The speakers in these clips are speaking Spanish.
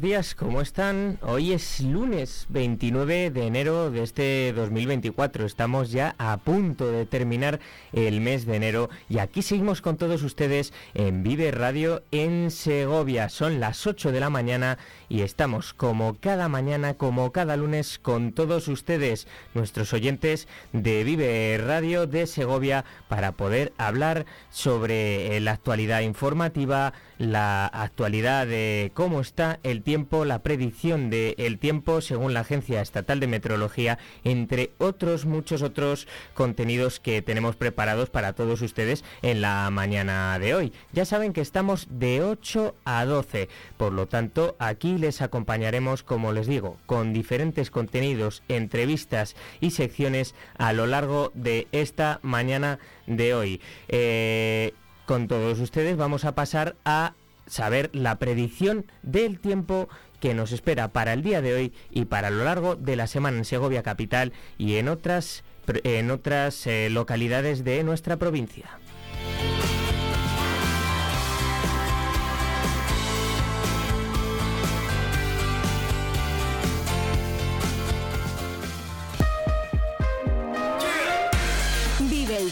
Días, ¿cómo están? Hoy es lunes 29 de enero de este 2024. Estamos ya a punto de terminar el mes de enero y aquí seguimos con todos ustedes en Vive Radio en Segovia. Son las 8 de la mañana y estamos como cada mañana, como cada lunes con todos ustedes, nuestros oyentes de Vive Radio de Segovia, para poder hablar sobre la actualidad informativa, la actualidad de cómo está el tiempo, la predicción del tiempo según la Agencia Estatal de Meteorología, entre otros muchos otros contenidos que tenemos preparados para todos ustedes en la mañana de hoy. Ya saben que estamos de 8 a 12, por lo tanto aquí les acompañaremos, como les digo, con diferentes contenidos, entrevistas y secciones a lo largo de esta mañana de hoy. Eh, con todos ustedes vamos a pasar a saber la predicción del tiempo que nos espera para el día de hoy y para lo largo de la semana en Segovia capital y en otras en otras eh, localidades de nuestra provincia.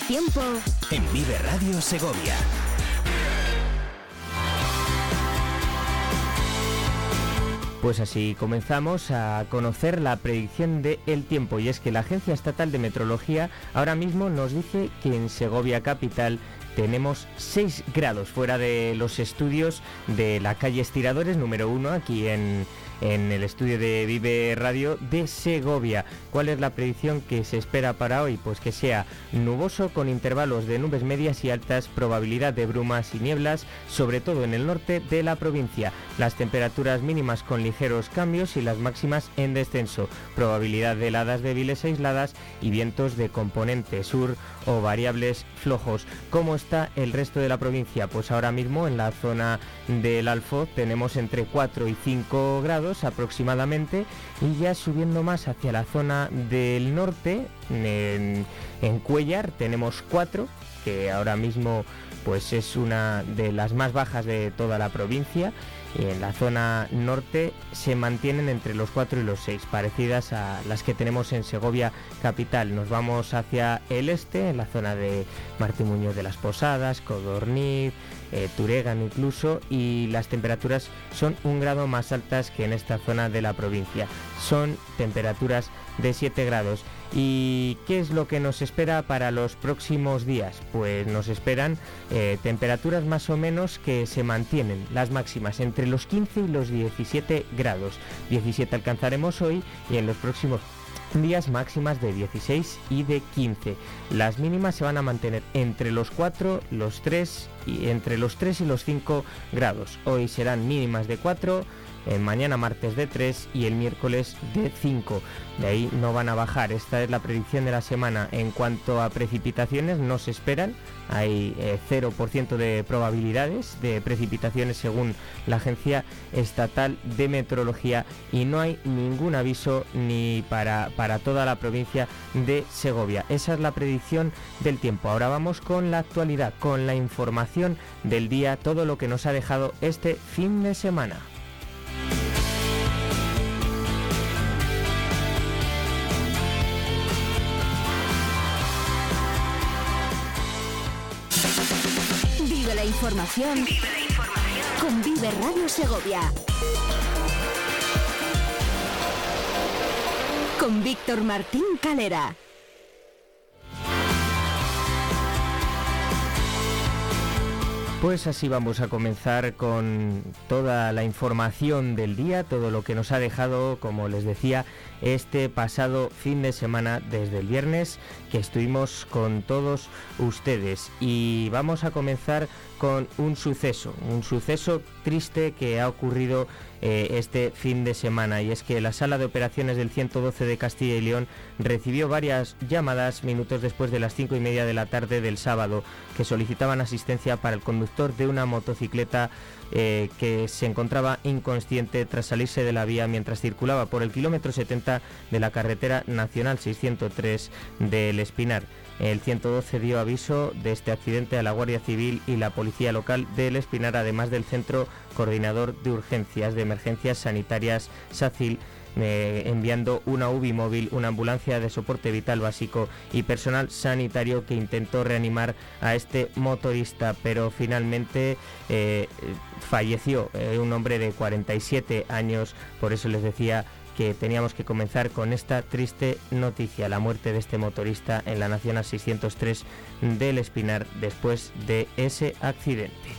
El tiempo en Vive Radio Segovia. Pues así comenzamos a conocer la predicción del tiempo y es que la Agencia Estatal de Metrología ahora mismo nos dice que en Segovia Capital tenemos 6 grados fuera de los estudios de la calle Estiradores número 1 aquí en, en el estudio de Vive Radio de Segovia. ¿Cuál es la predicción que se espera para hoy? Pues que sea nuboso con intervalos de nubes medias y altas, probabilidad de brumas y nieblas, sobre todo en el norte de la provincia. Las temperaturas mínimas con ligeros cambios y las máximas en descenso. Probabilidad de heladas débiles e aisladas y vientos de componente sur o variables flojos. ¿Cómo está el resto de la provincia? Pues ahora mismo en la zona del Alfoz tenemos entre 4 y 5 grados aproximadamente y ya subiendo más hacia la zona del norte, en, Cuellar tenemos 4, que ahora mismo pues es una de las más bajas de toda la provincia en la zona norte se mantienen entre los 4 y los 6, parecidas a las que tenemos en Segovia capital. Nos vamos hacia el este, en la zona de Martín Muñoz de las Posadas, Codorniz, eh, Turegan incluso, y las temperaturas son un grado más altas que en esta zona de la provincia. Son temperaturas de 7 grados. ¿Y qué es lo que nos espera para los próximos días? Pues nos esperan eh, temperaturas más o menos que se mantienen, las máximas, entre los 15 y los 17 grados. 17 alcanzaremos hoy y en los próximos días máximas de 16 y de 15. Las mínimas se van a mantener entre los 4, los 3 y entre los 3 y los 5 grados. Hoy serán mínimas de 4, eh, mañana martes de 3 y el miércoles de 5. De ahí no van a bajar. Esta es la predicción de la semana. En cuanto a precipitaciones, no se esperan. Hay 0% eh, de probabilidades de precipitaciones según la Agencia Estatal de Meteorología y no hay ningún aviso ni para, para toda la provincia de Segovia. Esa es la predicción del tiempo. Ahora vamos con la actualidad, con la información del día, todo lo que nos ha dejado este fin de semana. Información. Con Vive Radio Segovia. Con Víctor Martín Calera. Pues así vamos a comenzar con toda la información del día, todo lo que nos ha dejado, como les decía, este pasado fin de semana desde el viernes que estuvimos con todos ustedes. Y vamos a comenzar con un suceso, un suceso triste que ha ocurrido eh, este fin de semana y es que la sala de operaciones del 112 de Castilla y León recibió varias llamadas minutos después de las cinco y media de la tarde del sábado que solicitaban asistencia para el conductor de una motocicleta eh, que se encontraba inconsciente tras salirse de la vía mientras circulaba por el kilómetro 70 de la carretera nacional 603 del Espinar. El 112 dio aviso de este accidente a la Guardia Civil y la Policía Local del Espinar, además del Centro Coordinador de Urgencias de Emergencias Sanitarias SACIL, enviando una UBI móvil, una ambulancia de soporte vital básico y personal sanitario que intentó reanimar a este motorista, pero finalmente eh, falleció eh, un hombre de 47 años, por eso les decía que teníamos que comenzar con esta triste noticia, la muerte de este motorista en la Nacional 603 del Espinar después de ese accidente.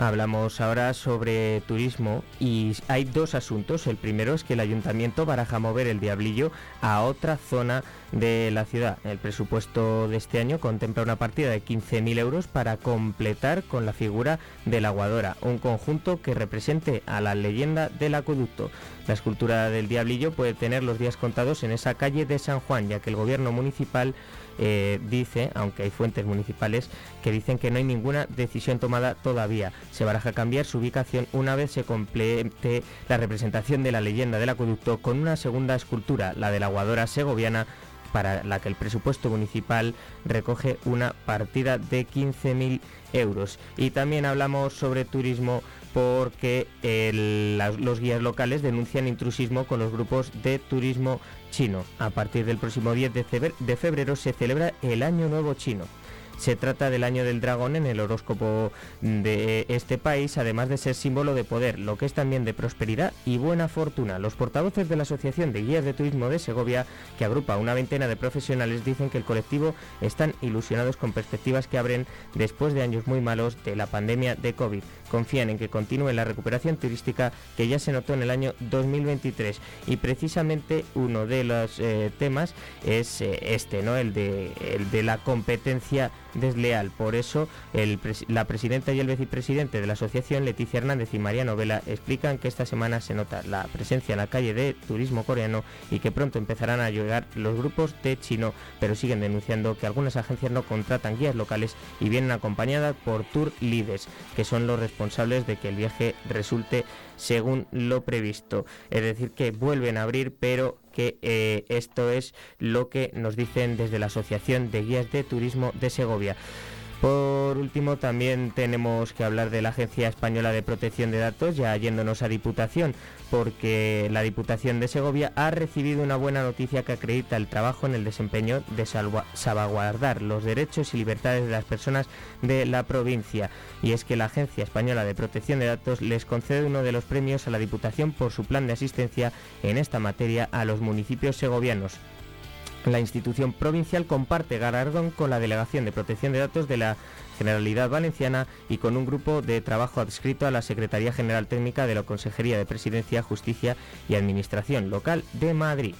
Hablamos ahora sobre turismo y hay dos asuntos. El primero es que el ayuntamiento baraja mover el diablillo a otra zona de la ciudad. El presupuesto de este año contempla una partida de 15.000 euros para completar con la figura de la aguadora, un conjunto que represente a la leyenda del acueducto. La escultura del diablillo puede tener los días contados en esa calle de San Juan, ya que el gobierno municipal eh, dice, aunque hay fuentes municipales que dicen que no hay ninguna decisión tomada todavía. Se baraja cambiar su ubicación una vez se complete la representación de la leyenda del acueducto con una segunda escultura, la de la aguadora segoviana, para la que el presupuesto municipal recoge una partida de 15.000 euros. Y también hablamos sobre turismo porque los guías locales denuncian intrusismo con los grupos de turismo chino. A partir del próximo 10 de febrero se celebra el Año Nuevo Chino. Se trata del año del dragón en el horóscopo de este país, además de ser símbolo de poder, lo que es también de prosperidad y buena fortuna. Los portavoces de la Asociación de Guías de Turismo de Segovia, que agrupa una veintena de profesionales, dicen que el colectivo están ilusionados con perspectivas que abren después de años muy malos de la pandemia de COVID. Confían en que continúe la recuperación turística que ya se notó en el año 2023 y precisamente uno de los eh, temas es eh, este, ¿no? El de, el de la competencia desleal. Por eso, la presidenta y el vicepresidente de la asociación, Leticia Hernández y María Novela, explican que esta semana se nota la presencia en la calle de turismo coreano y que pronto empezarán a llegar los grupos de chino, pero siguen denunciando que algunas agencias no contratan guías locales y vienen acompañadas por tour leaders, que son los responsables de que el viaje resulte según lo previsto. Es decir, que vuelven a abrir, pero que eh, esto es lo que nos dicen desde la Asociación de Guías de Turismo de Segovia. Por último, también tenemos que hablar de la Agencia Española de Protección de Datos, ya yéndonos a Diputación, porque la Diputación de Segovia ha recibido una buena noticia que acredita el trabajo en el desempeño de salvaguardar los derechos y libertades de las personas de la provincia. Y es que la Agencia Española de Protección de Datos les concede uno de los premios a la Diputación por su plan de asistencia en esta materia a los municipios segovianos. La institución provincial comparte galardón con la Delegación de Protección de Datos de la Generalidad Valenciana y con un grupo de trabajo adscrito a la Secretaría General Técnica de la Consejería de Presidencia, Justicia y Administración Local de Madrid.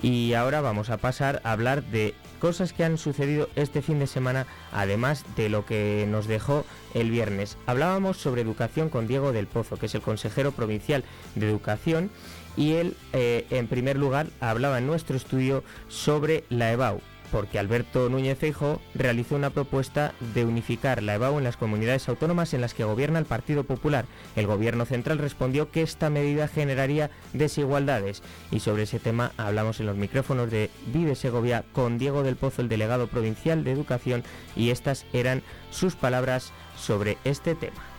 Y ahora vamos a pasar a hablar de cosas que han sucedido este fin de semana, además de lo que nos dejó el viernes. Hablábamos sobre educación con Diego del Pozo, que es el consejero provincial de Educación y él, eh, en primer lugar, hablaba en nuestro estudio sobre la EBAU, porque Alberto Núñez Feijo realizó una propuesta de unificar la EBAU en las comunidades autónomas en las que gobierna el Partido Popular. El gobierno central respondió que esta medida generaría desigualdades y sobre ese tema hablamos en los micrófonos de Vive Segovia con Diego del Pozo, el delegado provincial de Educación, y estas eran sus palabras sobre este tema.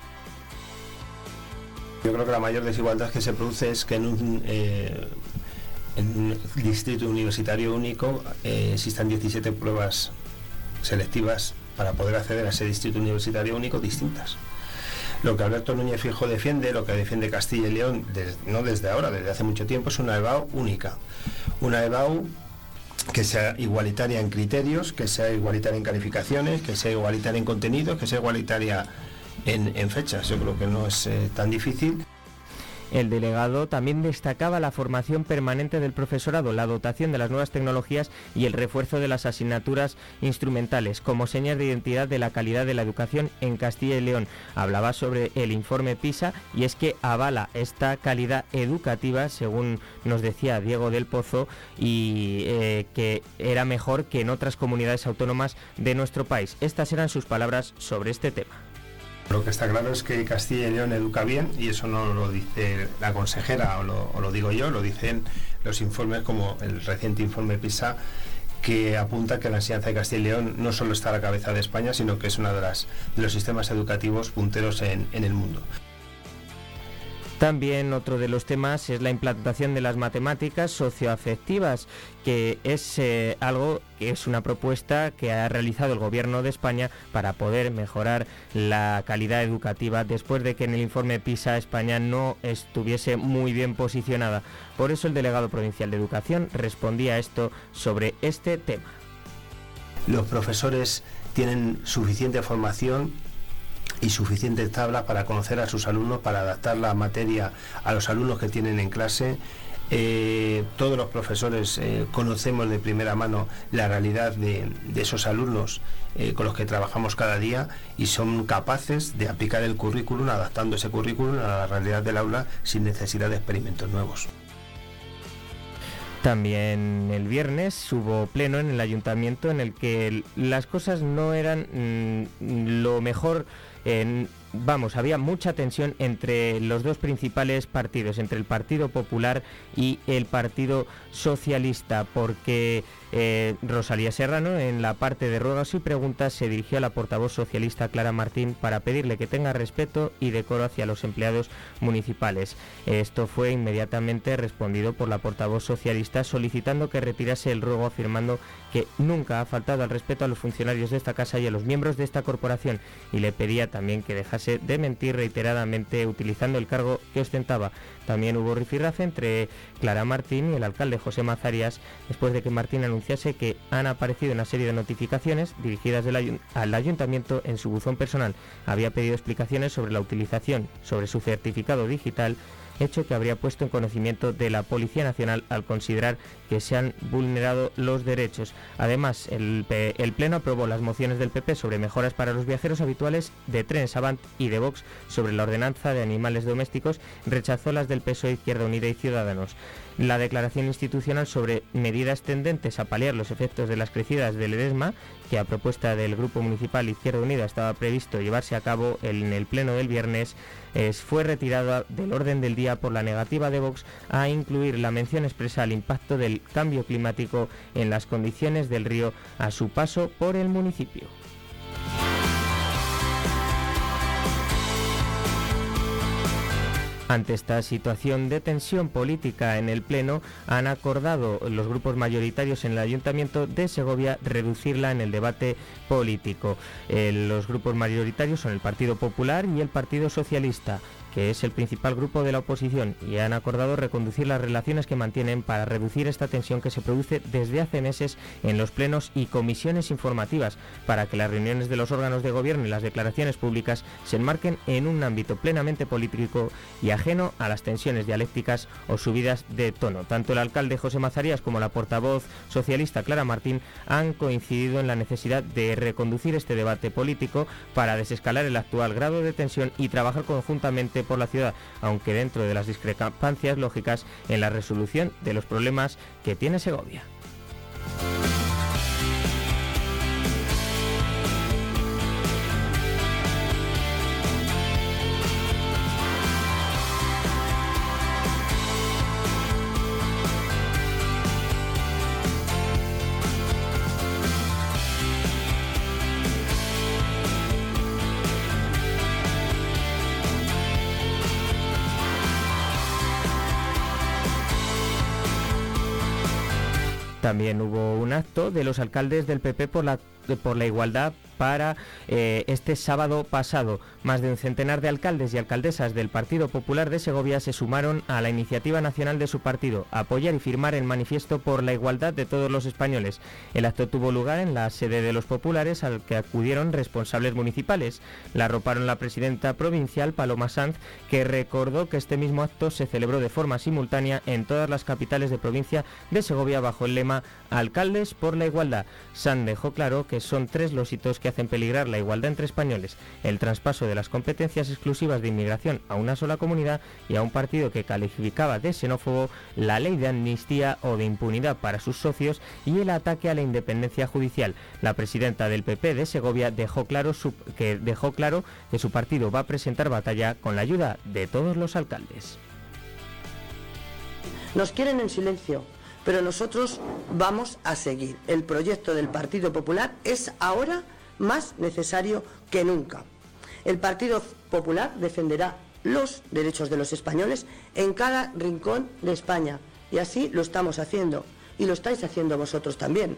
Yo creo que la mayor desigualdad que se produce es que en un, eh, distrito universitario único eh, existan 17 pruebas selectivas para poder acceder a ese distrito universitario único distintas. Lo que Alberto Núñez Fijo defiende, lo que defiende Castilla y León, no desde ahora, desde hace mucho tiempo, es una EBAU única. Una EBAU que sea igualitaria en criterios, que sea igualitaria en calificaciones, que sea igualitaria en contenidos, que sea igualitaria en, fechas. Yo creo que no es eh, tan difícil. El delegado también destacaba la formación permanente del profesorado, la dotación de las nuevas tecnologías y el refuerzo de las asignaturas instrumentales como señas de identidad de la calidad de la educación en Castilla y León. Hablaba sobre el informe PISA y es que avala esta calidad educativa, según nos decía Diego del Pozo, y eh, que era mejor que en otras comunidades autónomas de nuestro país. Estas eran sus palabras sobre este tema. Lo que está claro es que Castilla y León educa bien y eso no lo dice la consejera o lo, digo yo, lo dicen los informes como el reciente informe PISA que apunta que la enseñanza de Castilla y León no solo está a la cabeza de España, sino que es uno de, de los sistemas educativos punteros en el mundo. También otro de los temas es la implantación de las matemáticas socioafectivas, que es eh, algo que es una propuesta que ha realizado el Gobierno de España para poder mejorar la calidad educativa después de que en el informe PISA España no estuviese muy bien posicionada. Por eso el delegado provincial de Educación respondía a esto sobre este tema. Los profesores tienen suficiente formación y suficientes tablas para conocer a sus alumnos, para adaptar la materia a los alumnos que tienen en clase. Eh, todos los profesores eh, conocemos de primera mano la realidad de, esos alumnos eh, con los que trabajamos cada día y son capaces de aplicar el currículum, adaptando ese currículum a la realidad del aula sin necesidad de experimentos nuevos. También el viernes hubo pleno en el ayuntamiento en el que las cosas no eran mm, lo mejor vamos, había mucha tensión entre los dos principales partidos, entre el Partido Popular y el Partido Socialista, porque eh, Rosalía Serrano, en la parte de ruegas y preguntas, se dirigió a la portavoz socialista Clara Martín para pedirle que tenga respeto y decoro hacia los empleados municipales. Esto fue inmediatamente respondido por la portavoz socialista solicitando que retirase el ruego afirmando que nunca ha faltado al respeto a los funcionarios de esta casa y a los miembros de esta corporación y le pedía también que dejase de mentir reiteradamente utilizando el cargo que ostentaba. También hubo rifirrafe entre Clara Martín y el alcalde José Mazarias después de que Martín anunciase que han aparecido una serie de notificaciones dirigidas al ayuntamiento en su buzón personal. Había pedido explicaciones sobre la utilización sobre su certificado digital hecho que habría puesto en conocimiento de la Policía Nacional al considerar que se han vulnerado los derechos. Además, el, Pleno aprobó las mociones del PP sobre mejoras para los viajeros habituales de Trenes Avant y de Vox sobre la ordenanza de animales domésticos, rechazó las del PSOE Izquierda Unida y Ciudadanos la declaración institucional sobre medidas tendentes a paliar los efectos de las crecidas del EDESMA, que a propuesta del Grupo Municipal Izquierda Unida estaba previsto llevarse a cabo en el pleno del viernes, fue retirada del orden del día por la negativa de Vox a incluir la mención expresa al impacto del cambio climático en las condiciones del río a su paso por el municipio. Ante esta situación de tensión política en el Pleno, han acordado los grupos mayoritarios en el Ayuntamiento de Segovia reducirla en el debate político. Eh, los grupos mayoritarios son el Partido Popular y el Partido Socialista que es el principal grupo de la oposición, y han acordado reconducir las relaciones que mantienen para reducir esta tensión que se produce desde hace meses en los plenos y comisiones informativas, para que las reuniones de los órganos de gobierno y las declaraciones públicas se enmarquen en un ámbito plenamente político y ajeno a las tensiones dialécticas o subidas de tono. Tanto el alcalde José Mazarías como la portavoz socialista Clara Martín han coincidido en la necesidad de reconducir este debate político para desescalar el actual grado de tensión y trabajar conjuntamente por la ciudad, aunque dentro de las discrepancias lógicas en la resolución de los problemas que tiene Segovia. También hubo un acto de los alcaldes del PP por la por la igualdad para eh, este sábado pasado. Más de un centenar de alcaldes y alcaldesas del Partido Popular de Segovia se sumaron a la iniciativa nacional de su partido, apoyar y firmar el manifiesto por la igualdad de todos los españoles. El acto tuvo lugar en la sede de los populares al que acudieron responsables municipales. La arroparon la presidenta provincial Paloma Sanz, que recordó que este mismo acto se celebró de forma simultánea en todas las capitales de provincia de Segovia bajo el lema Alcaldes por la Igualdad. Sanz dejó claro que son tres los hitos que hacen peligrar la igualdad entre españoles, el traspaso de las competencias exclusivas de inmigración a una sola comunidad y a un partido que calificaba de xenófobo la ley de amnistía o de impunidad para sus socios y el ataque a la independencia judicial. La presidenta del PP de Segovia dejó claro, que, dejó claro que su partido va a presentar batalla con la ayuda de todos los alcaldes. Nos quieren en silencio, pero nosotros vamos a seguir. El proyecto del Partido Popular es ahora más necesario que nunca. El Partido Popular defenderá los derechos de los españoles en cada rincón de España. Y así lo estamos haciendo. Y lo estáis haciendo vosotros también.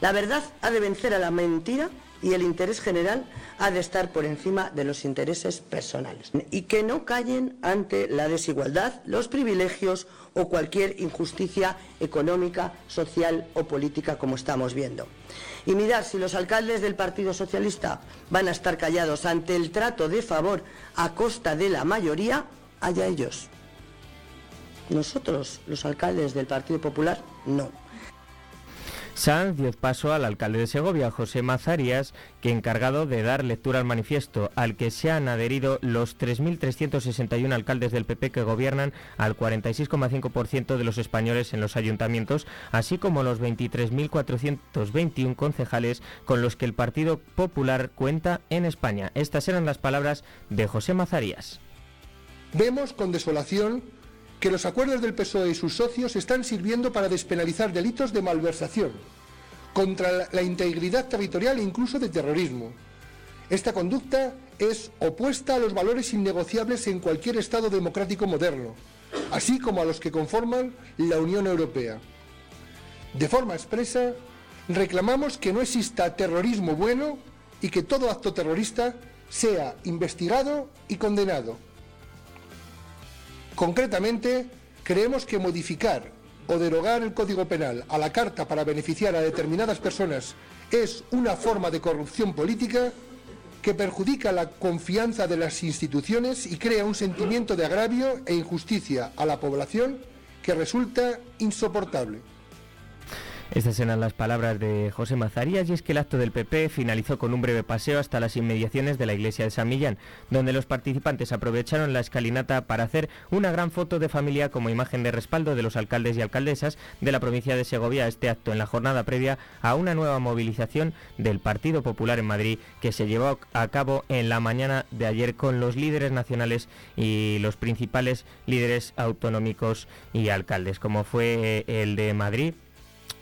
La verdad ha de vencer a la mentira y el interés general ha de estar por encima de los intereses personales. Y que no callen ante la desigualdad, los privilegios o cualquier injusticia económica, social o política como estamos viendo. Y mirar si los alcaldes del Partido Socialista van a estar callados ante el trato de favor a costa de la mayoría, haya ellos. Nosotros, los alcaldes del Partido Popular, no. Sanz dio paso al alcalde de Segovia, José Mazarías, que encargado de dar lectura al manifiesto, al que se han adherido los 3.361 alcaldes del PP que gobiernan al 46,5% de los españoles en los ayuntamientos, así como los 23.421 concejales con los que el Partido Popular cuenta en España. Estas eran las palabras de José Mazarías. Vemos con desolación que los acuerdos del PSOE y sus socios están sirviendo para despenalizar delitos de malversación, contra la integridad territorial e incluso de terrorismo. Esta conducta es opuesta a los valores innegociables en cualquier Estado democrático moderno, así como a los que conforman la Unión Europea. De forma expresa, reclamamos que no exista terrorismo bueno y que todo acto terrorista sea investigado y condenado. Concretamente, creemos que modificar o derogar el Código Penal a la carta para beneficiar a determinadas personas es una forma de corrupción política que perjudica la confianza de las instituciones y crea un sentimiento de agravio e injusticia a la población que resulta insoportable. Estas eran las palabras de José Mazarías y es que el acto del PP finalizó con un breve paseo hasta las inmediaciones de la iglesia de San Millán, donde los participantes aprovecharon la escalinata para hacer una gran foto de familia como imagen de respaldo de los alcaldes y alcaldesas de la provincia de Segovia. Este acto en la jornada previa a una nueva movilización del Partido Popular en Madrid que se llevó a cabo en la mañana de ayer con los líderes nacionales y los principales líderes autonómicos y alcaldes, como fue el de Madrid,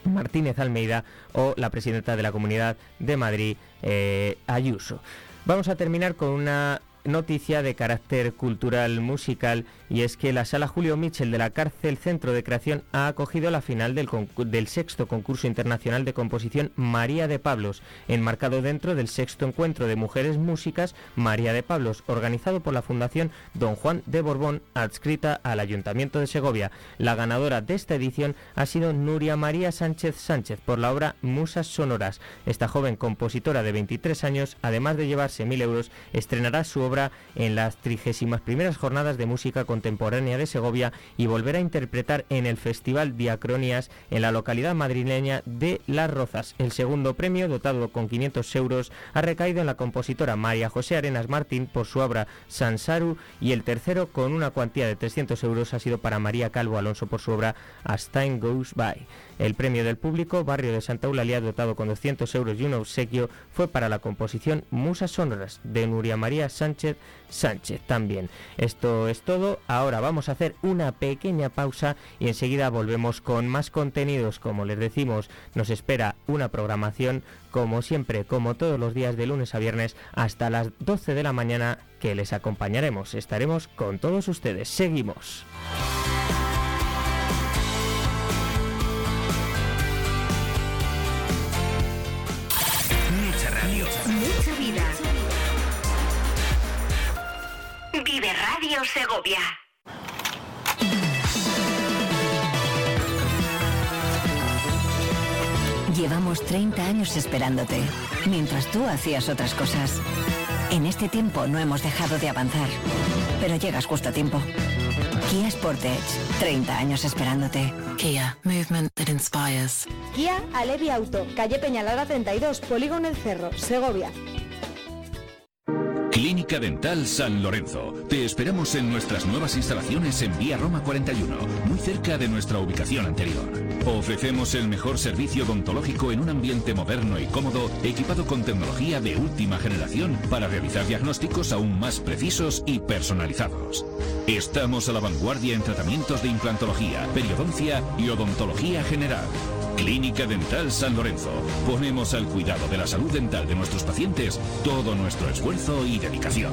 Martínez Almeida o la presidenta de la Comunidad de Madrid, eh, Ayuso. Vamos a terminar con una noticia de carácter cultural musical y es que la sala Julio Michel de la cárcel Centro de Creación ha acogido la final del, sexto concurso internacional de composición María de Pablos, enmarcado dentro del sexto encuentro de mujeres músicas María de Pablos, organizado por la Fundación Don Juan de Borbón, adscrita al Ayuntamiento de Segovia. La ganadora de esta edición ha sido Nuria María Sánchez Sánchez por la obra Musas Sonoras. Esta joven compositora de 23 años, además de llevarse mil euros, estrenará su obra en las 31 primeras jornadas de música con contemporánea de Segovia y volver a interpretar en el Festival Diacronías en la localidad madrileña de Las Rozas. El segundo premio, dotado con 500 euros, ha recaído en la compositora María José Arenas Martín por su obra Sansaru y el tercero, con una cuantía de 300 euros, ha sido para María Calvo Alonso por su obra As Time Goes By. El premio del público, Barrio de Santa Eulalia, dotado con 200 euros y un obsequio, fue para la composición Musas Sonoras de Nuria María Sánchez Sánchez también. Esto es todo. Ahora vamos a hacer una pequeña pausa y enseguida volvemos con más contenidos. Como les decimos, nos espera una programación como siempre, como todos los días de lunes a viernes hasta las 12 de la mañana que les acompañaremos. Estaremos con todos ustedes. Seguimos. Segovia. Llevamos 30 años esperándote, mientras tú hacías otras cosas. En este tiempo no hemos dejado de avanzar, pero llegas justo a tiempo. Kia Sportage, 30 años esperándote. Kia, movement that inspires. Kia Alevi Auto, calle Peñalara 32, Polígono El Cerro, Segovia. Clínica Dental San Lorenzo. Te esperamos en nuestras nuevas instalaciones en Vía Roma 41, muy cerca de nuestra ubicación anterior. Ofrecemos el mejor servicio odontológico en un ambiente moderno y cómodo, equipado con tecnología de última generación para realizar diagnósticos aún más precisos y personalizados. Estamos a la vanguardia en tratamientos de implantología, periodoncia y odontología general. Clínica Dental San Lorenzo. Ponemos al cuidado de la salud dental de nuestros pacientes todo nuestro esfuerzo y dedicación.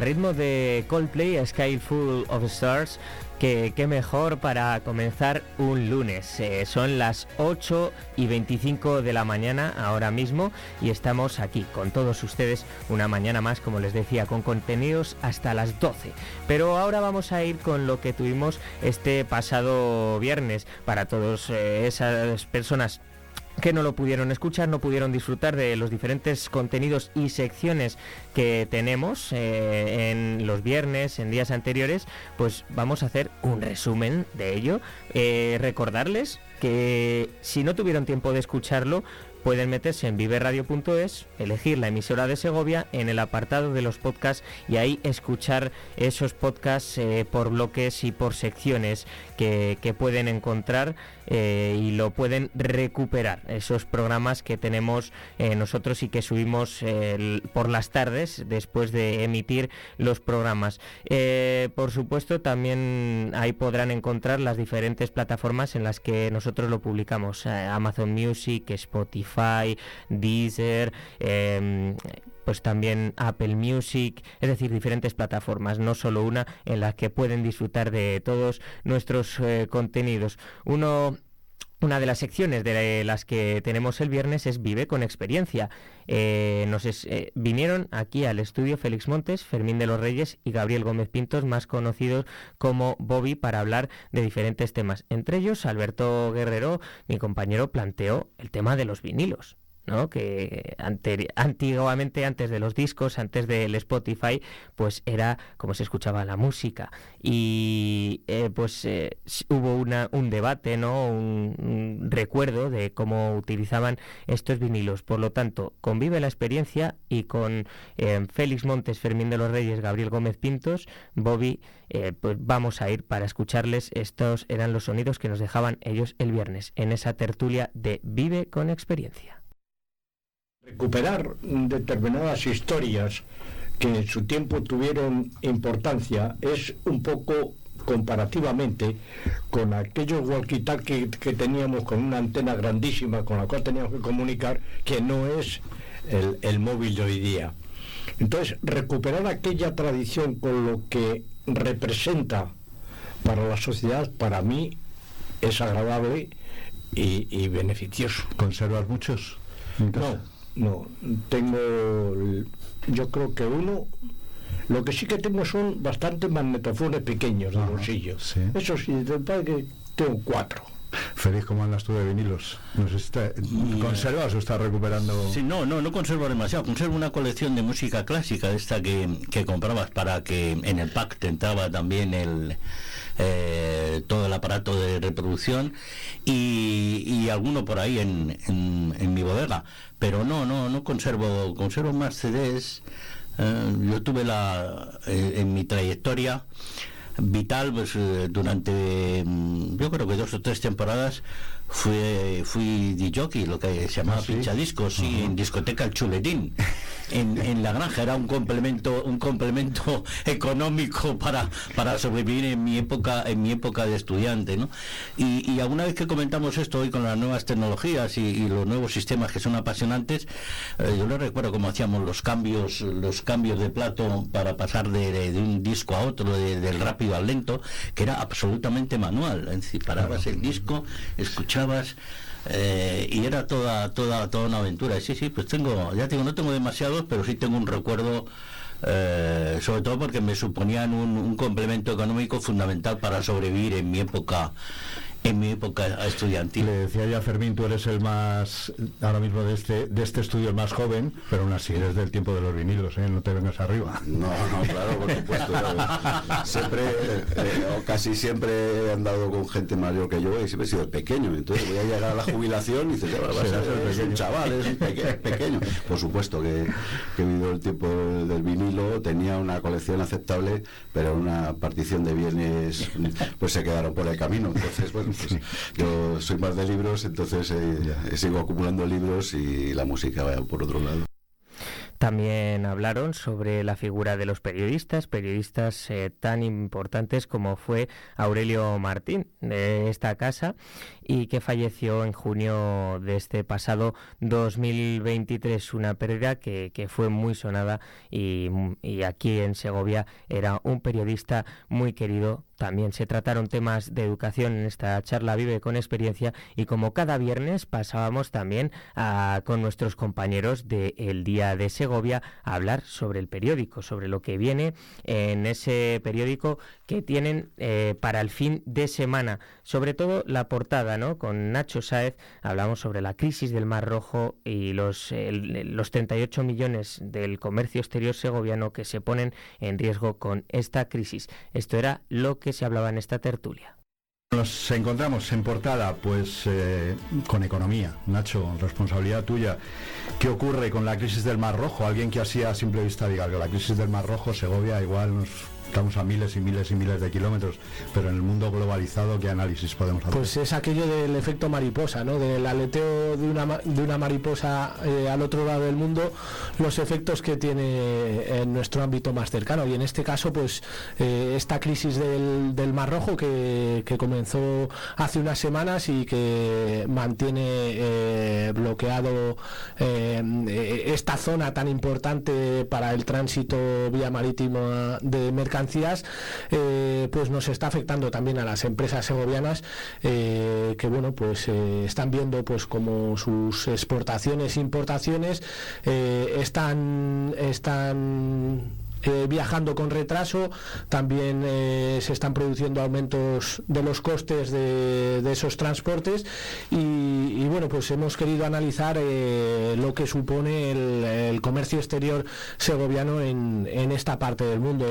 Ritmo de Coldplay, A Sky Full of Stars, que mejor para comenzar un lunes. Eh, son las 8 y 25 de la mañana ahora mismo y estamos aquí con todos ustedes una mañana más, como les decía, con contenidos hasta las 12. Pero ahora vamos a ir con lo que tuvimos este pasado viernes para todas eh, esas personas que no lo pudieron escuchar, no pudieron disfrutar de los diferentes contenidos y secciones que tenemos eh, en los viernes, en días anteriores, pues vamos a hacer un resumen de ello. Eh, recordarles que si no tuvieron tiempo de escucharlo, pueden meterse en viveradio.es, elegir la emisora de Segovia en el apartado de los podcasts y ahí escuchar esos podcasts eh, por bloques y por secciones que, pueden encontrar eh, y lo pueden recuperar, esos programas que tenemos eh, nosotros y que subimos por las tardes después de emitir los programas. por supuesto, también ahí podrán encontrar las diferentes plataformas en las que nosotros lo publicamos, Amazon Music, Spotify, Deezer, em, pues también Apple Music, es decir, diferentes plataformas, no solo una en las que pueden disfrutar de todos nuestros eh, contenidos. Una de las secciones de las que tenemos el viernes es Vive con experiencia. Eh, nos eh, vinieron aquí al estudio Félix Montes, Fermín de los Reyes y Gabriel Gómez Pintos, más conocidos como Bobby, para hablar de diferentes temas. Entre ellos, Alberto Guerrero, mi compañero, planteó el tema de los vinilos. ¿No? que antiguamente antes de los discos, antes del Spotify, pues era como se escuchaba la música y eh, pues eh, hubo una, un debate, ¿no? Un, recuerdo de cómo utilizaban estos vinilos. Por lo tanto, convive la experiencia y con eh, Félix Montes, Fermín de los Reyes, Gabriel Gómez Pintos, Bobby, pues vamos a ir para escucharles. Estos eran los sonidos que nos dejaban ellos el viernes en esa tertulia de Vive con experiencia recuperar determinadas historias que en su tiempo tuvieron importancia es un poco comparativamente con aquellos walkie-talkie que teníamos con una antena grandísima con la cual teníamos que comunicar, que no es el, el móvil de hoy día. Entonces, recuperar aquella tradición con lo que representa para la sociedad, para mí, es agradable y, y beneficioso. ¿Conservas muchos? No, no, tengo, yo creo que uno, lo que sí que tengo son bastantes magnetofones pequeños de bolsillo. ¿sí? Eso sí, que tengo cuatro. Feliz, ¿cómo andas tú de vinilos? ¿Nos está, ¿Conservas o estás recuperando? Sí, no, no, no conservo demasiado. Conservo una colección de música clásica, esta que, que comprabas para que en el pack te entraba también el, eh, todo el aparato de reproducción y, y alguno por ahí en, en, mi bodega. Pero no, no, no conservo, conservo más CDs. Eh, yo tuve la, eh, en mi trayectoria vital pues durante mm, yo creo que dos o tres temporadas fui, fui DJ, lo que se llamaba ¿Ah, pinchadiscos, en discoteca El Chuletín, en, en, la granja, era un complemento, un complemento económico para, para sobrevivir en mi época, en mi época de estudiante, ¿no? Y, y alguna vez que comentamos esto hoy con las nuevas tecnologías y, los nuevos sistemas que son apasionantes, eh, yo le recuerdo cómo hacíamos los cambios, los cambios de plato para pasar de, de, un disco a otro, del rápido al lento, que era absolutamente manual. Es decir, parabas el disco, escuchabas eh, y era toda, toda, toda una aventura. Sí, sí, pues tengo, ya digo, no tengo demasiados, pero sí tengo un recuerdo, eh, sobre todo porque me suponían un, complemento económico fundamental para sobrevivir en mi época en mi época estudiantil. Le decía ya Fermín, tú eres el más, ahora mismo de este, de este estudio el más joven, pero aún así eres del tiempo de los vinilos, ¿eh? no te vengas arriba. No, no, claro, por supuesto. siempre, eh, o casi siempre he andado con gente mayor que yo y siempre he sido pequeño. Entonces voy a llegar a la jubilación y dices, ya, vas a ser un chaval, es un pequeño. Por supuesto que, que he vivido el tiempo del vinilo, tenía una colección aceptable, pero una partición de bienes pues se quedaron por el camino. Entonces, bueno, yo soy más de libros, entonces eh, sigo acumulando libros y la música va por otro lado. También hablaron sobre la figura de los periodistas, periodistas eh, tan importantes como fue Aurelio Martín de esta casa y que falleció en junio de este pasado 2023. Una pérdida que, que fue muy sonada y, y aquí en Segovia era un periodista muy querido también se trataron temas de educación en esta charla Vive con experiencia y como cada viernes pasábamos también a, con nuestros compañeros de El Día de Segovia a hablar sobre el periódico, sobre lo que viene en ese periódico que tienen eh, para el fin de semana, sobre todo la portada, ¿no? Con Nacho Sáez hablamos sobre la crisis del Mar Rojo y los, los 38 millones del comercio exterior segoviano que se ponen en riesgo con esta crisis. Esto era lo que se hablaba en esta tertulia. Nos encontramos en portada, pues, eh, con economía. Nacho, responsabilidad tuya. ¿Qué ocurre con la crisis del Mar Rojo? Alguien que así a simple vista diga que la crisis del Mar Rojo, Segovia, igual nos estamos a miles y miles y miles de kilómetros, pero en el mundo globalizado, ¿qué análisis podemos hacer? Pues es aquello del efecto mariposa, ¿no? Del aleteo de una, de una mariposa eh, al otro lado del mundo, los efectos que tiene en nuestro ámbito más cercano. Y en este caso, pues eh, esta crisis del, del Mar Rojo que, que comenzó hace unas semanas y que mantiene eh, bloqueado esta zona tan importante para el tránsito vía marítima de mercancías, eh, pues nos está afectando también a las empresas segovianas eh, que bueno pues eh, están viendo pues como sus exportaciones e importaciones están están eh, viajando con retraso, también eh, se están produciendo aumentos de los costes de, esos transportes y, bueno, pues hemos querido analizar eh, lo que supone el, comercio exterior segoviano en, en esta parte del mundo.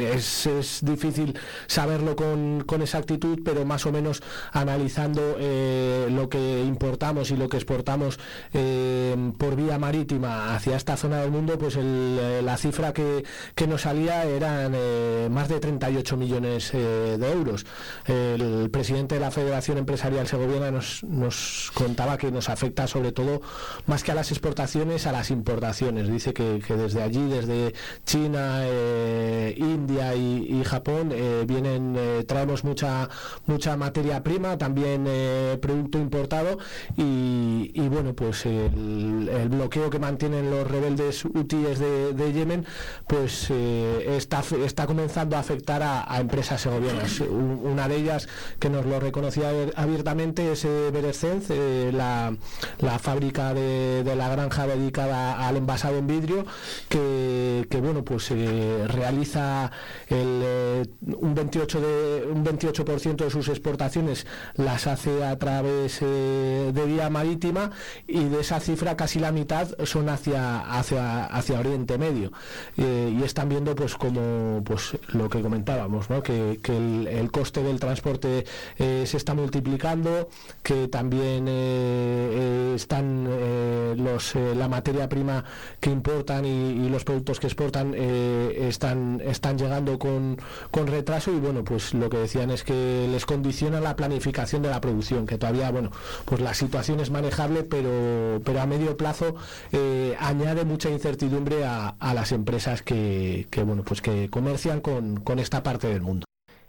Es, es difícil saberlo con, con exactitud, pero más o menos analizando lo que importamos y lo que exportamos por vía marítima hacia esta zona del mundo, pues la cifra que, que nos salía eran eh, más de 38 millones eh, de euros. El presidente de la Federación Empresarial Segoviana nos, nos contaba que nos afecta sobre todo más que a las exportaciones, a las importaciones. Dice que, que desde allí, desde China, eh, India y, Japón, vienen, traemos mucha, mucha materia prima, también producto importado y, y bueno, pues el, el bloqueo que mantienen los rebeldes hutíes de, de Yemen, pues eh, está, está comenzando a afectar a, a empresas segovianas. Un- Una de ellas que nos lo reconocía abier- abiertamente es eh, eh, la, la fábrica de, la granja dedicada al envasado en vidrio, que, bueno, pues eh, realiza un 28 de un 28% de sus exportaciones las hace a través de vía marítima y de esa cifra casi la mitad son hacia hacia hacia Oriente Medio Eh, y están viendo pues como pues lo que comentábamos que, que el, coste del transporte eh, se está multiplicando que también eh, están los la materia prima que importan y, los productos que exportan están están llegando con, con retraso y bueno pues lo que decían es que les condiciona la planificación de la producción que todavía bueno pues la situación es manejable pero pero a medio plazo añade mucha incertidumbre a, a las empresas que, que, bueno pues que comercian con, con esta parte del mundo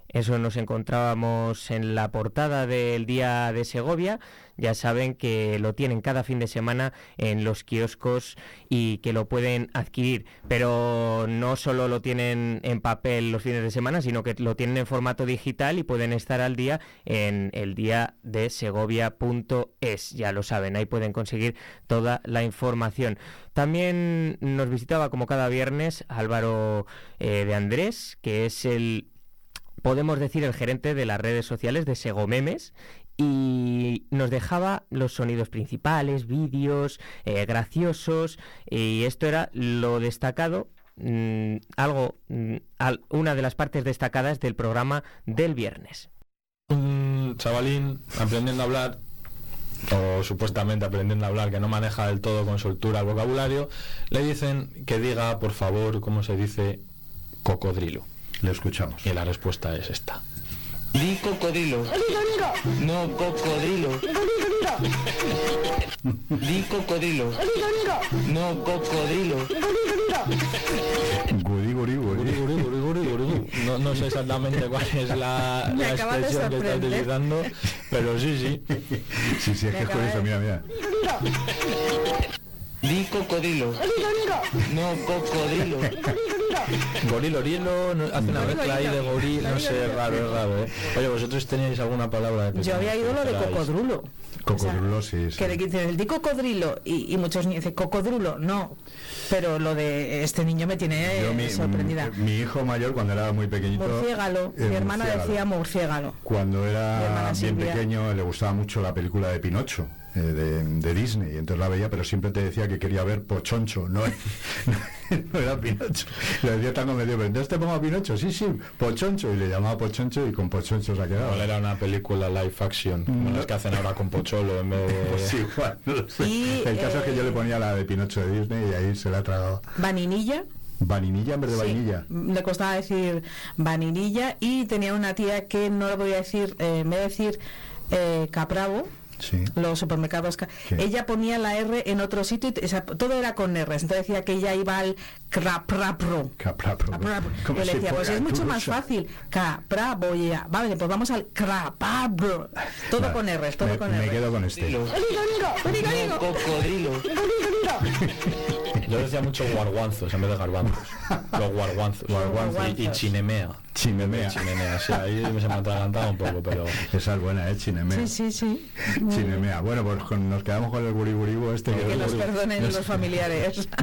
Eso nos encontrábamos en la portada del Día de Segovia. Ya saben que lo tienen cada fin de semana en los kioscos y que lo pueden adquirir. Pero no solo lo tienen en papel los fines de semana, sino que lo tienen en formato digital y pueden estar al día en el día de segovia.es. Ya lo saben, ahí pueden conseguir toda la información. También nos visitaba como cada viernes Álvaro eh, de Andrés, que es el podemos decir el gerente de las redes sociales de Segomemes y nos dejaba los sonidos principales, vídeos eh, graciosos y esto era lo destacado, mm, algo, mm, una de las partes destacadas del programa del viernes. un chavalín aprendiendo a hablar o supuestamente aprendiendo a hablar que no maneja del todo con soltura el vocabulario le dicen que diga por favor cómo se dice cocodrilo le escuchamos. Y la respuesta es esta. Di cocodrilo. No cocodrilo. Di cocodrilo. No cocodrilo. No, no sé exactamente cuál es la, expresión que está utilizando pero sí sí. Sí sí es que es curioso mira mira Di cocodrilo. No cocodrilo. Gorilo, orilo, no- hace una mezcla ahí de goril, no sé, Gorilo, raro, es raro, ¿eh? Oye, vosotros teníais alguna palabra de Yo había ido lo de cocodrulo. Cocodrulo, sí, sí. Que le dicen el di cocodrilo y, y muchos niños dicen cocodrulo, no. Pero lo de este niño me tiene Yo, mi, sorprendida. mi hijo mayor, cuando era muy pequeñito. Murciégalo. eh, Mi hermana murciégalo. decía murciégalo. Cuando era bien pequeño le gustaba mucho la película de Pinocho, eh, de, de Disney, y entonces la veía, pero siempre te decía que quería ver Pochoncho, no, no era Pinocho. Le decía tan convencido, pero entonces te pongo a Pinocho, sí, sí, Pochoncho, y le llamaba Pochoncho y con Pochoncho se ha quedado. Era una película live action, como las que hacen ahora con Pocholo en vez de... Pues sí, igual, no lo sé. Y, El caso es que yo eh, le ponía la de Pinocho de Disney y ahí se la ha tragado. Vaninilla. Vainilla en vez de Sí, vainilla. Le costaba decir vaninilla y tenía una tía que no le podía decir, eh, de decir eh, capravo, Sí. los supermercados, Sí. ella ponía la R en otro sitio, y, o sea, todo era con R, entonces decía que ella iba al caprapro. Caprapro. Yo le decía, pues es mucho más rusa. fácil, ella, vale, pues vamos al crapabro. Todo Vale, con R, todo me, con me R. quedo con este. Cocodrilo. Yo decía mucho guarguanzos en vez de garbanzos. Los guarguanzos. Guarguanzos. Y, y chinemea. Chinemea. Chinemea, sí, ahí se me ha atragantado un poco, pero... Esa es buena, ¿eh? Chinemea. Sí, sí, sí. Chinemea. Bueno, pues con- nos quedamos con el buriburibo este. Que el nos perdonen no los familiares.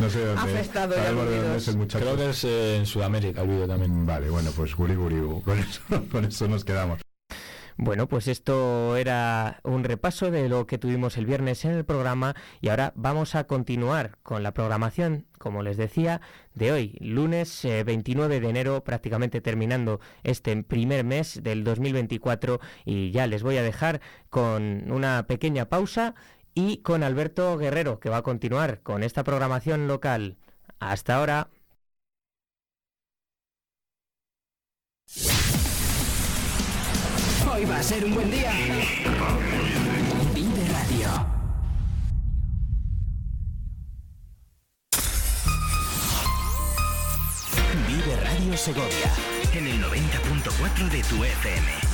No sé dónde. Afectado dónde aludidos. es el muchacho. Creo que es eh, en Sudamérica el vídeo también. Vale, bueno, pues buriburibo. Con eso, con eso nos quedamos. Bueno, pues esto era un repaso de lo que tuvimos el viernes en el programa y ahora vamos a continuar con la programación, como les decía, de hoy, lunes eh, 29 de enero, prácticamente terminando este primer mes del 2024 y ya les voy a dejar con una pequeña pausa y con Alberto Guerrero, que va a continuar con esta programación local. Hasta ahora. Va a ser un buen día. Vive Radio. Vive Radio Segovia en el 90.4 de tu FM.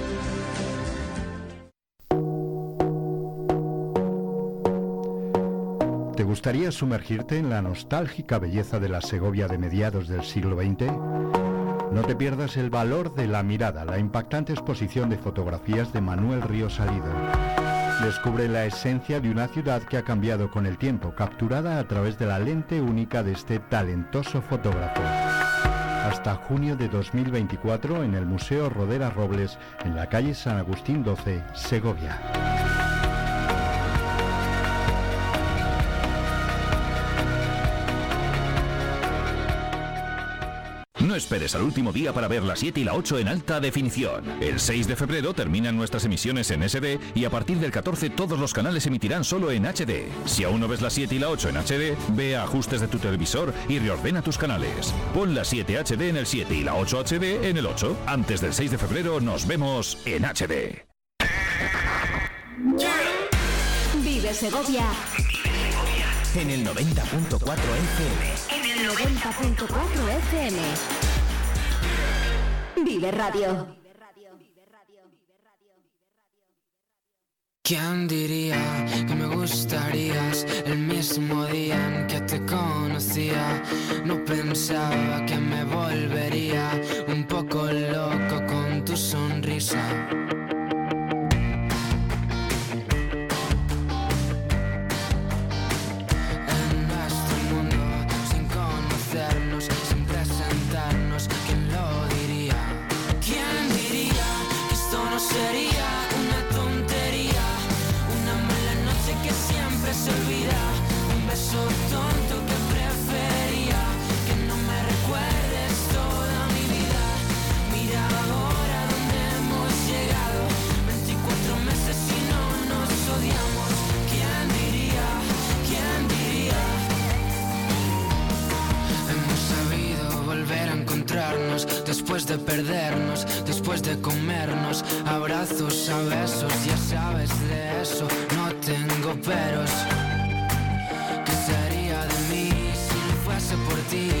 Gustaría sumergirte en la nostálgica belleza de la Segovia de mediados del siglo XX? No te pierdas el valor de la mirada, la impactante exposición de fotografías de Manuel Río Salido. Descubre la esencia de una ciudad que ha cambiado con el tiempo, capturada a través de la lente única de este talentoso fotógrafo. Hasta junio de 2024 en el Museo Rodera Robles, en la calle San Agustín 12, Segovia. Esperes al último día para ver la 7 y la 8 en alta definición. El 6 de febrero terminan nuestras emisiones en SD y a partir del 14 todos los canales emitirán solo en HD. Si aún no ves la 7 y la 8 en HD, ve a ajustes de tu televisor y reordena tus canales. Pon la 7 HD en el 7 y la 8 HD en el 8. Antes del 6 de febrero nos vemos en HD. Vive Segovia En el 90.4 FM. en el 90.4 FM. Vive Radio. ¿Quién diría que me gustarías el mismo día en que te conocía? No pensaba que me volvería un poco loco con tu sonrisa. Después de perdernos, después después de comernos. Abrazos a besos, ya sabes de eso. No tengo peros. ¿Qué sería de mí si no fuese por ti?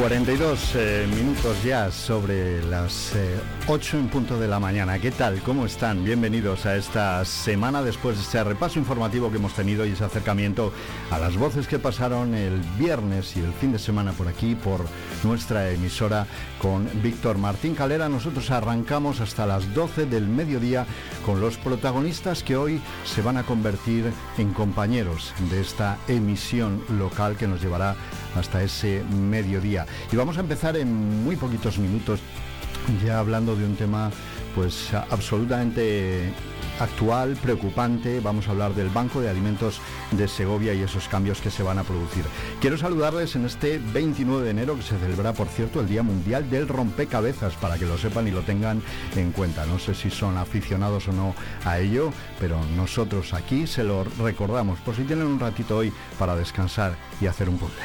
...42 eh, minutos ya sobre las eh, 8 en punto de la mañana. ¿Qué tal? ¿Cómo están? Bienvenidos a esta semana después de ese repaso informativo que hemos tenido y ese acercamiento a las voces que pasaron el viernes y el fin de semana por aquí, por nuestra emisora con Víctor Martín Calera. Nosotros arrancamos hasta las 12 del mediodía con los protagonistas que hoy se van a convertir en compañeros de esta emisión local que nos llevará hasta ese mediodía. Y vamos a empezar en muy poquitos minutos ya hablando de un tema pues absolutamente actual, preocupante. Vamos a hablar del Banco de Alimentos de Segovia y esos cambios que se van a producir. Quiero saludarles en este 29 de enero, que se celebra, por cierto, el Día Mundial del Rompecabezas, para que lo sepan y lo tengan en cuenta. No sé si son aficionados o no a ello, pero nosotros aquí se lo recordamos, por si tienen un ratito hoy para descansar y hacer un puzzle.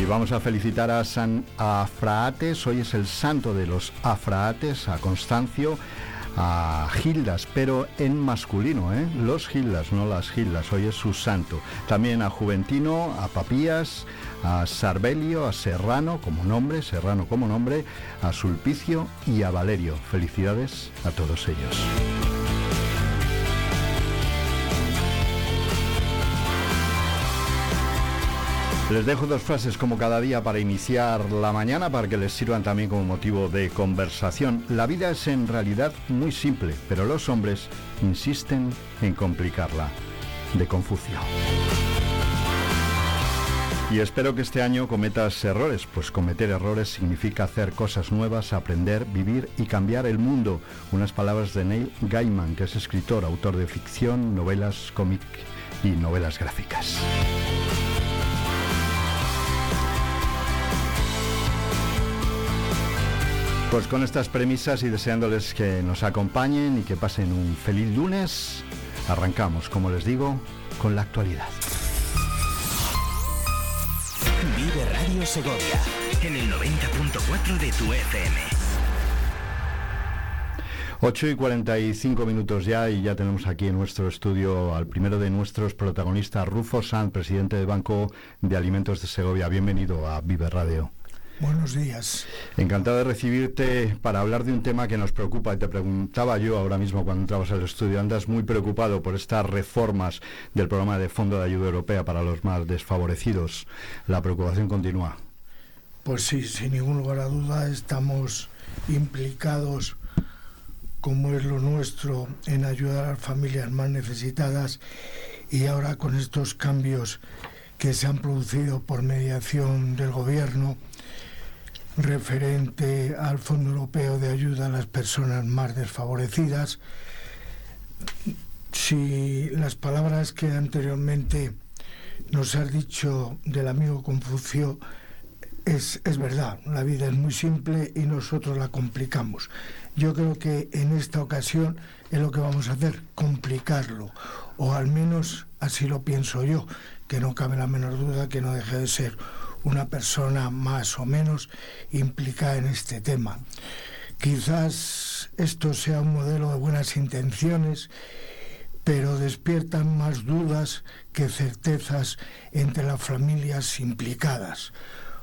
Y vamos a felicitar a San Afraates, hoy es el santo de los Afraates, a Constancio, a Gildas, pero en masculino, ¿eh? los Gildas, no las Gildas, hoy es su santo. También a Juventino, a Papías, a Sarbelio, a Serrano como nombre, Serrano como nombre, a Sulpicio y a Valerio. Felicidades a todos ellos. Les dejo dos frases como cada día para iniciar la mañana para que les sirvan también como motivo de conversación. La vida es en realidad muy simple, pero los hombres insisten en complicarla. De Confucio. Y espero que este año cometas errores, pues cometer errores significa hacer cosas nuevas, aprender, vivir y cambiar el mundo. Unas palabras de Neil Gaiman, que es escritor, autor de ficción, novelas, cómic y novelas gráficas. Pues con estas premisas y deseándoles que nos acompañen y que pasen un feliz lunes, arrancamos, como les digo, con la actualidad. Vive Radio Segovia en el 90.4 de tu FM. 8 y 45 minutos ya y ya tenemos aquí en nuestro estudio al primero de nuestros protagonistas, Rufo San, presidente del Banco de Alimentos de Segovia. Bienvenido a Vive Radio. Buenos días. Encantado de recibirte para hablar de un tema que nos preocupa. Y te preguntaba yo ahora mismo cuando entrabas al estudio, andas muy preocupado por estas reformas del programa de Fondo de Ayuda Europea para los más desfavorecidos. La preocupación continúa. Pues sí, sin ningún lugar a duda estamos implicados, como es lo nuestro, en ayudar a las familias más necesitadas y ahora con estos cambios que se han producido por mediación del gobierno referente al Fondo Europeo de Ayuda a las Personas Más Desfavorecidas. Si las palabras que anteriormente nos has dicho del amigo Confucio es, es verdad, la vida es muy simple y nosotros la complicamos. Yo creo que en esta ocasión es lo que vamos a hacer, complicarlo, o al menos así lo pienso yo, que no cabe la menor duda que no deje de ser una persona más o menos implicada en este tema. Quizás esto sea un modelo de buenas intenciones, pero despiertan más dudas que certezas entre las familias implicadas,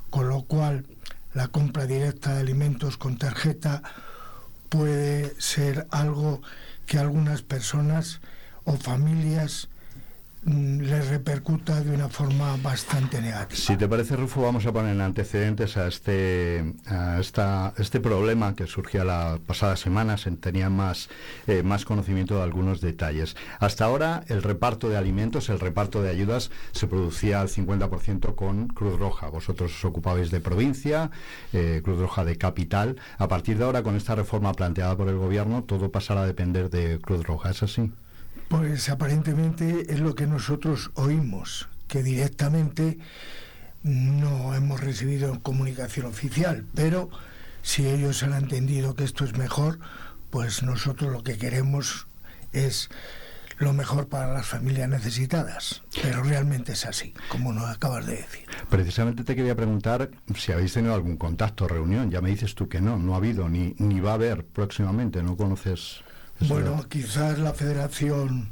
con lo cual la compra directa de alimentos con tarjeta puede ser algo que algunas personas o familias les repercuta de una forma bastante negativa. Si te parece, Rufo, vamos a poner en antecedentes a este, a esta, este problema que surgía la pasada semana. Se tenía más, eh, más conocimiento de algunos detalles. Hasta ahora, el reparto de alimentos, el reparto de ayudas, se producía al 50% con Cruz Roja. Vosotros os ocupabais de provincia, eh, Cruz Roja de capital. A partir de ahora, con esta reforma planteada por el Gobierno, todo pasará a depender de Cruz Roja. ¿Es así? Pues aparentemente es lo que nosotros oímos, que directamente no hemos recibido comunicación oficial, pero si ellos han entendido que esto es mejor, pues nosotros lo que queremos es lo mejor para las familias necesitadas. Pero realmente es así, como nos acabas de decir. Precisamente te quería preguntar si habéis tenido algún contacto, reunión. Ya me dices tú que no, no ha habido ni, ni va a haber próximamente, no conoces. Eso? Bueno, quizás la Federación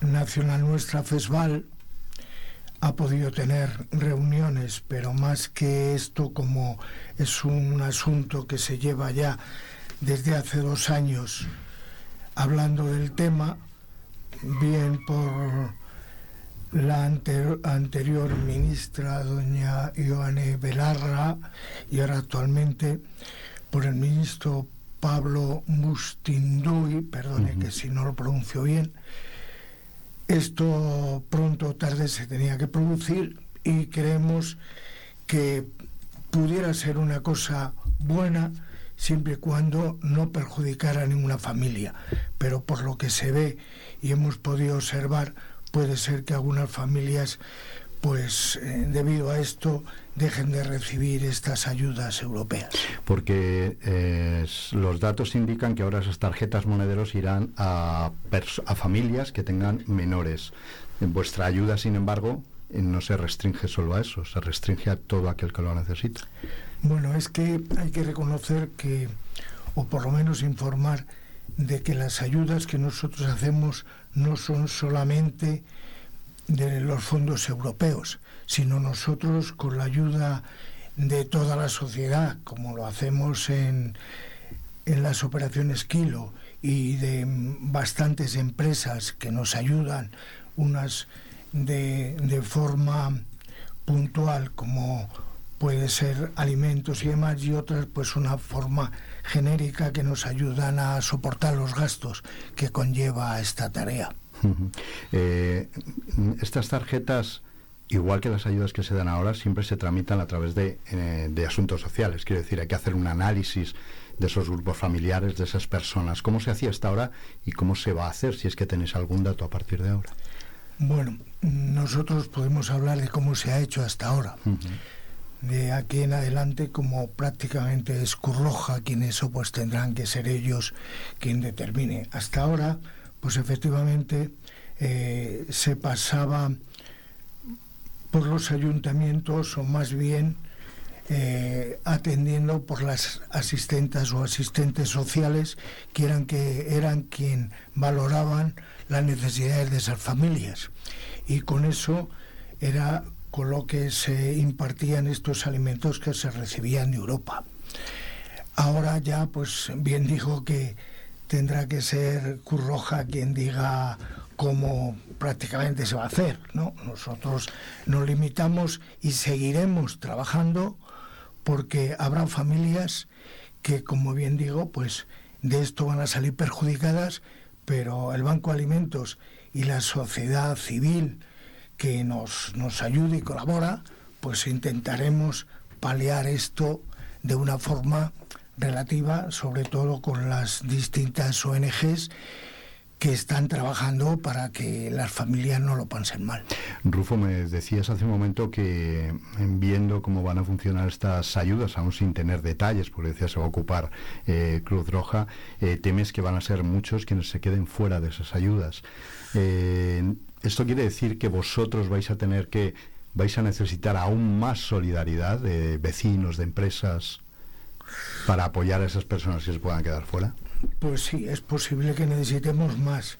Nacional Nuestra, FESVAL, ha podido tener reuniones, pero más que esto, como es un asunto que se lleva ya desde hace dos años hablando del tema, bien por la ante- anterior ministra, doña Ioane Belarra, y ahora actualmente por el ministro Pablo Mustinduy, perdone que si no lo pronuncio bien, esto pronto o tarde se tenía que producir y creemos que pudiera ser una cosa buena siempre y cuando no perjudicara a ninguna familia. Pero por lo que se ve y hemos podido observar, puede ser que algunas familias, pues eh, debido a esto, dejen de recibir estas ayudas europeas. Porque eh, los datos indican que ahora esas tarjetas monederos irán a, a familias que tengan menores. En vuestra ayuda, sin embargo, eh, no se restringe solo a eso, se restringe a todo aquel que lo necesita. Bueno, es que hay que reconocer que, o por lo menos informar, de que las ayudas que nosotros hacemos no son solamente de los fondos europeos, sino nosotros con la ayuda de toda la sociedad, como lo hacemos en, en las operaciones Kilo y de bastantes empresas que nos ayudan, unas de, de forma puntual como puede ser alimentos y demás y otras pues una forma genérica que nos ayudan a soportar los gastos que conlleva esta tarea. Eh, estas tarjetas igual que las ayudas que se dan ahora, siempre se tramitan a través de, eh, de asuntos sociales. Quiero decir, hay que hacer un análisis de esos grupos familiares, de esas personas. ¿Cómo se hacía hasta ahora y cómo se va a hacer, si es que tenéis algún dato a partir de ahora? Bueno, nosotros podemos hablar de cómo se ha hecho hasta ahora. De aquí en adelante, como prácticamente es Curroja quien eso, pues tendrán que ser ellos quien determine. Hasta ahora, pues efectivamente eh, se pasaba por los ayuntamientos o más bien eh, atendiendo por las asistentes o asistentes sociales que eran, que eran quien valoraban las necesidades de esas familias. Y con eso era con lo que se impartían estos alimentos que se recibían de Europa. Ahora ya, pues bien dijo que tendrá que ser Curroja quien diga cómo prácticamente se va a hacer, ¿no? Nosotros nos limitamos y seguiremos trabajando porque habrá familias que, como bien digo, pues de esto van a salir perjudicadas, pero el Banco de Alimentos y la sociedad civil que nos, nos ayude y colabora, pues intentaremos paliar esto de una forma relativa, sobre todo con las distintas ONGs que están trabajando para que las familias no lo pasen mal. Rufo, me decías hace un momento que viendo cómo van a funcionar estas ayudas, aún sin tener detalles, porque decías se va a ocupar eh, Cruz Roja, eh, temes que van a ser muchos quienes se queden fuera de esas ayudas. Eh, esto quiere decir que vosotros vais a tener que, vais a necesitar aún más solidaridad de vecinos, de empresas, para apoyar a esas personas que se puedan quedar fuera. Pues sí, es posible que necesitemos más.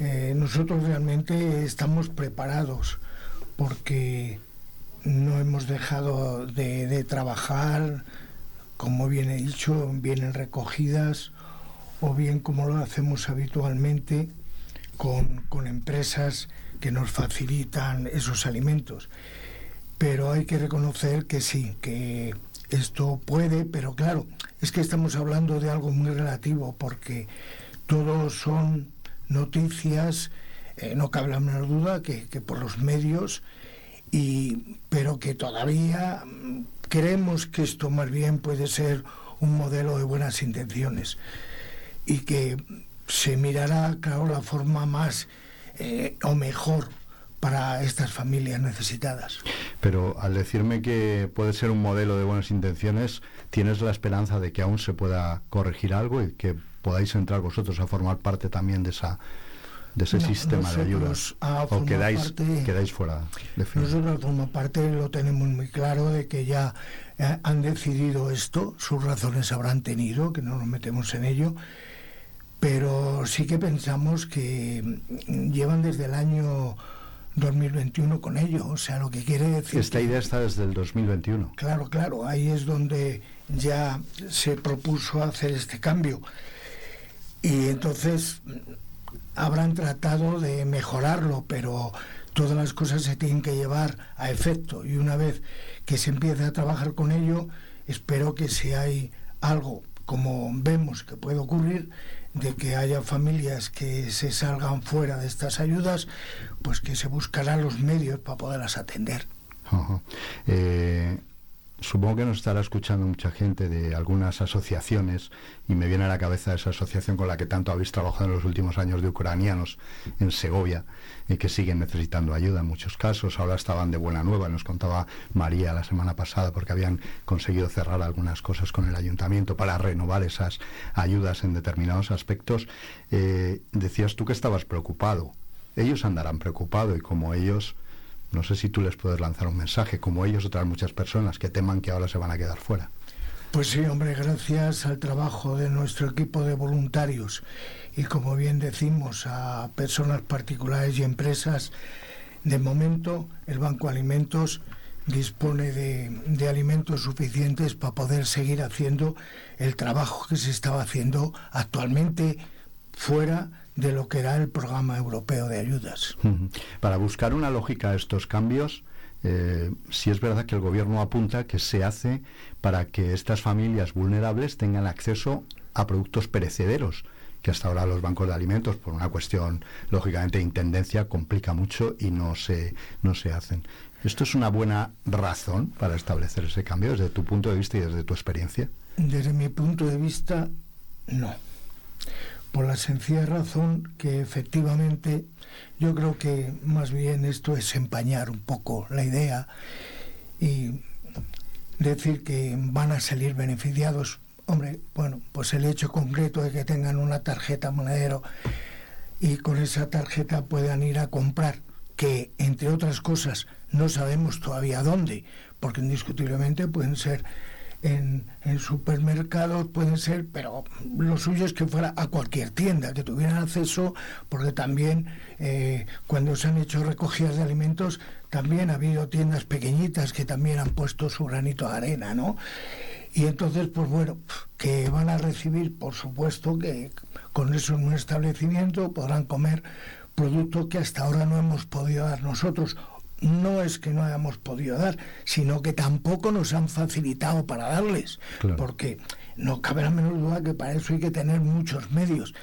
Eh, nosotros realmente estamos preparados porque no hemos dejado de, trabajar, como bien he dicho, vienen recogidas o bien como lo hacemos habitualmente con, con empresas que nos facilitan esos alimentos. Pero hay que reconocer que sí, que esto puede, pero claro, es que estamos hablando de algo muy relativo porque todos son noticias, eh, no cabe la menor duda que, que, por los medios, y, pero que todavía mm, creemos que esto más bien puede ser un modelo de buenas intenciones y que se mirará, claro, la forma más eh, o mejor para estas familias necesitadas. Pero al decirme que puede ser un modelo de buenas intenciones, ¿tienes la esperanza de que aún se pueda corregir algo y que podáis entrar vosotros a formar parte también de esa de ese no, sistema de ayudas o quedáis parte, quedáis fuera de fin. nosotros forma parte lo tenemos muy claro de que ya eh, han decidido esto sus razones habrán tenido que no nos metemos en ello pero sí que pensamos que llevan desde el año 2021 con ello, o sea, lo que quiere decir... Esta idea está desde el 2021. Claro, claro, ahí es donde ya se propuso hacer este cambio. Y entonces habrán tratado de mejorarlo, pero todas las cosas se tienen que llevar a efecto. Y una vez que se empiece a trabajar con ello, espero que si hay algo como vemos que puede ocurrir, de que haya familias que se salgan fuera de estas ayudas, pues que se buscarán los medios para poderlas atender. Supongo que nos estará escuchando mucha gente de algunas asociaciones y me viene a la cabeza esa asociación con la que tanto habéis trabajado en los últimos años de ucranianos en Segovia y que siguen necesitando ayuda en muchos casos. Ahora estaban de buena nueva, nos contaba María la semana pasada porque habían conseguido cerrar algunas cosas con el ayuntamiento para renovar esas ayudas en determinados aspectos. Eh, decías tú que estabas preocupado. Ellos andarán preocupados y como ellos no sé si tú les puedes lanzar un mensaje, como ellos otras muchas personas que teman que ahora se van a quedar fuera. Pues sí, hombre, gracias al trabajo de nuestro equipo de voluntarios y como bien decimos a personas particulares y empresas, de momento el Banco Alimentos dispone de, de, alimentos suficientes para poder seguir haciendo el trabajo que se estaba haciendo actualmente fuera de lo que era el programa europeo de ayudas. Para buscar una lógica a estos cambios, eh, si es verdad que el gobierno apunta que se hace para que estas familias vulnerables tengan acceso a productos perecederos, que hasta ahora los bancos de alimentos, por una cuestión lógicamente de intendencia, complica mucho y no se, no se hacen. ¿Esto es una buena razón para establecer ese cambio desde tu punto de vista y desde tu experiencia? Desde mi punto de vista, no. Por la sencilla razón que efectivamente yo creo que más bien esto es empañar un poco la idea y decir que van a salir beneficiados. Hombre, bueno, pues el hecho concreto de que tengan una tarjeta monedero y con esa tarjeta puedan ir a comprar, que entre otras cosas no sabemos todavía dónde, porque indiscutiblemente pueden ser en, supermercados, pueden ser, pero lo suyo es que fuera a cualquier tienda, que tuvieran acceso, porque también eh, cuando se han hecho recogidas de alimentos, también ha habido tiendas pequeñitas que también han puesto su granito de arena, ¿no? Y entonces, pues bueno, que van a recibir, por supuesto, que con eso en un establecimiento podrán comer productos que hasta ahora no hemos podido dar nosotros no es que no hayamos podido dar, sino que tampoco nos han facilitado para darles, claro. porque no cabe la menor duda que para eso hay que tener muchos medios.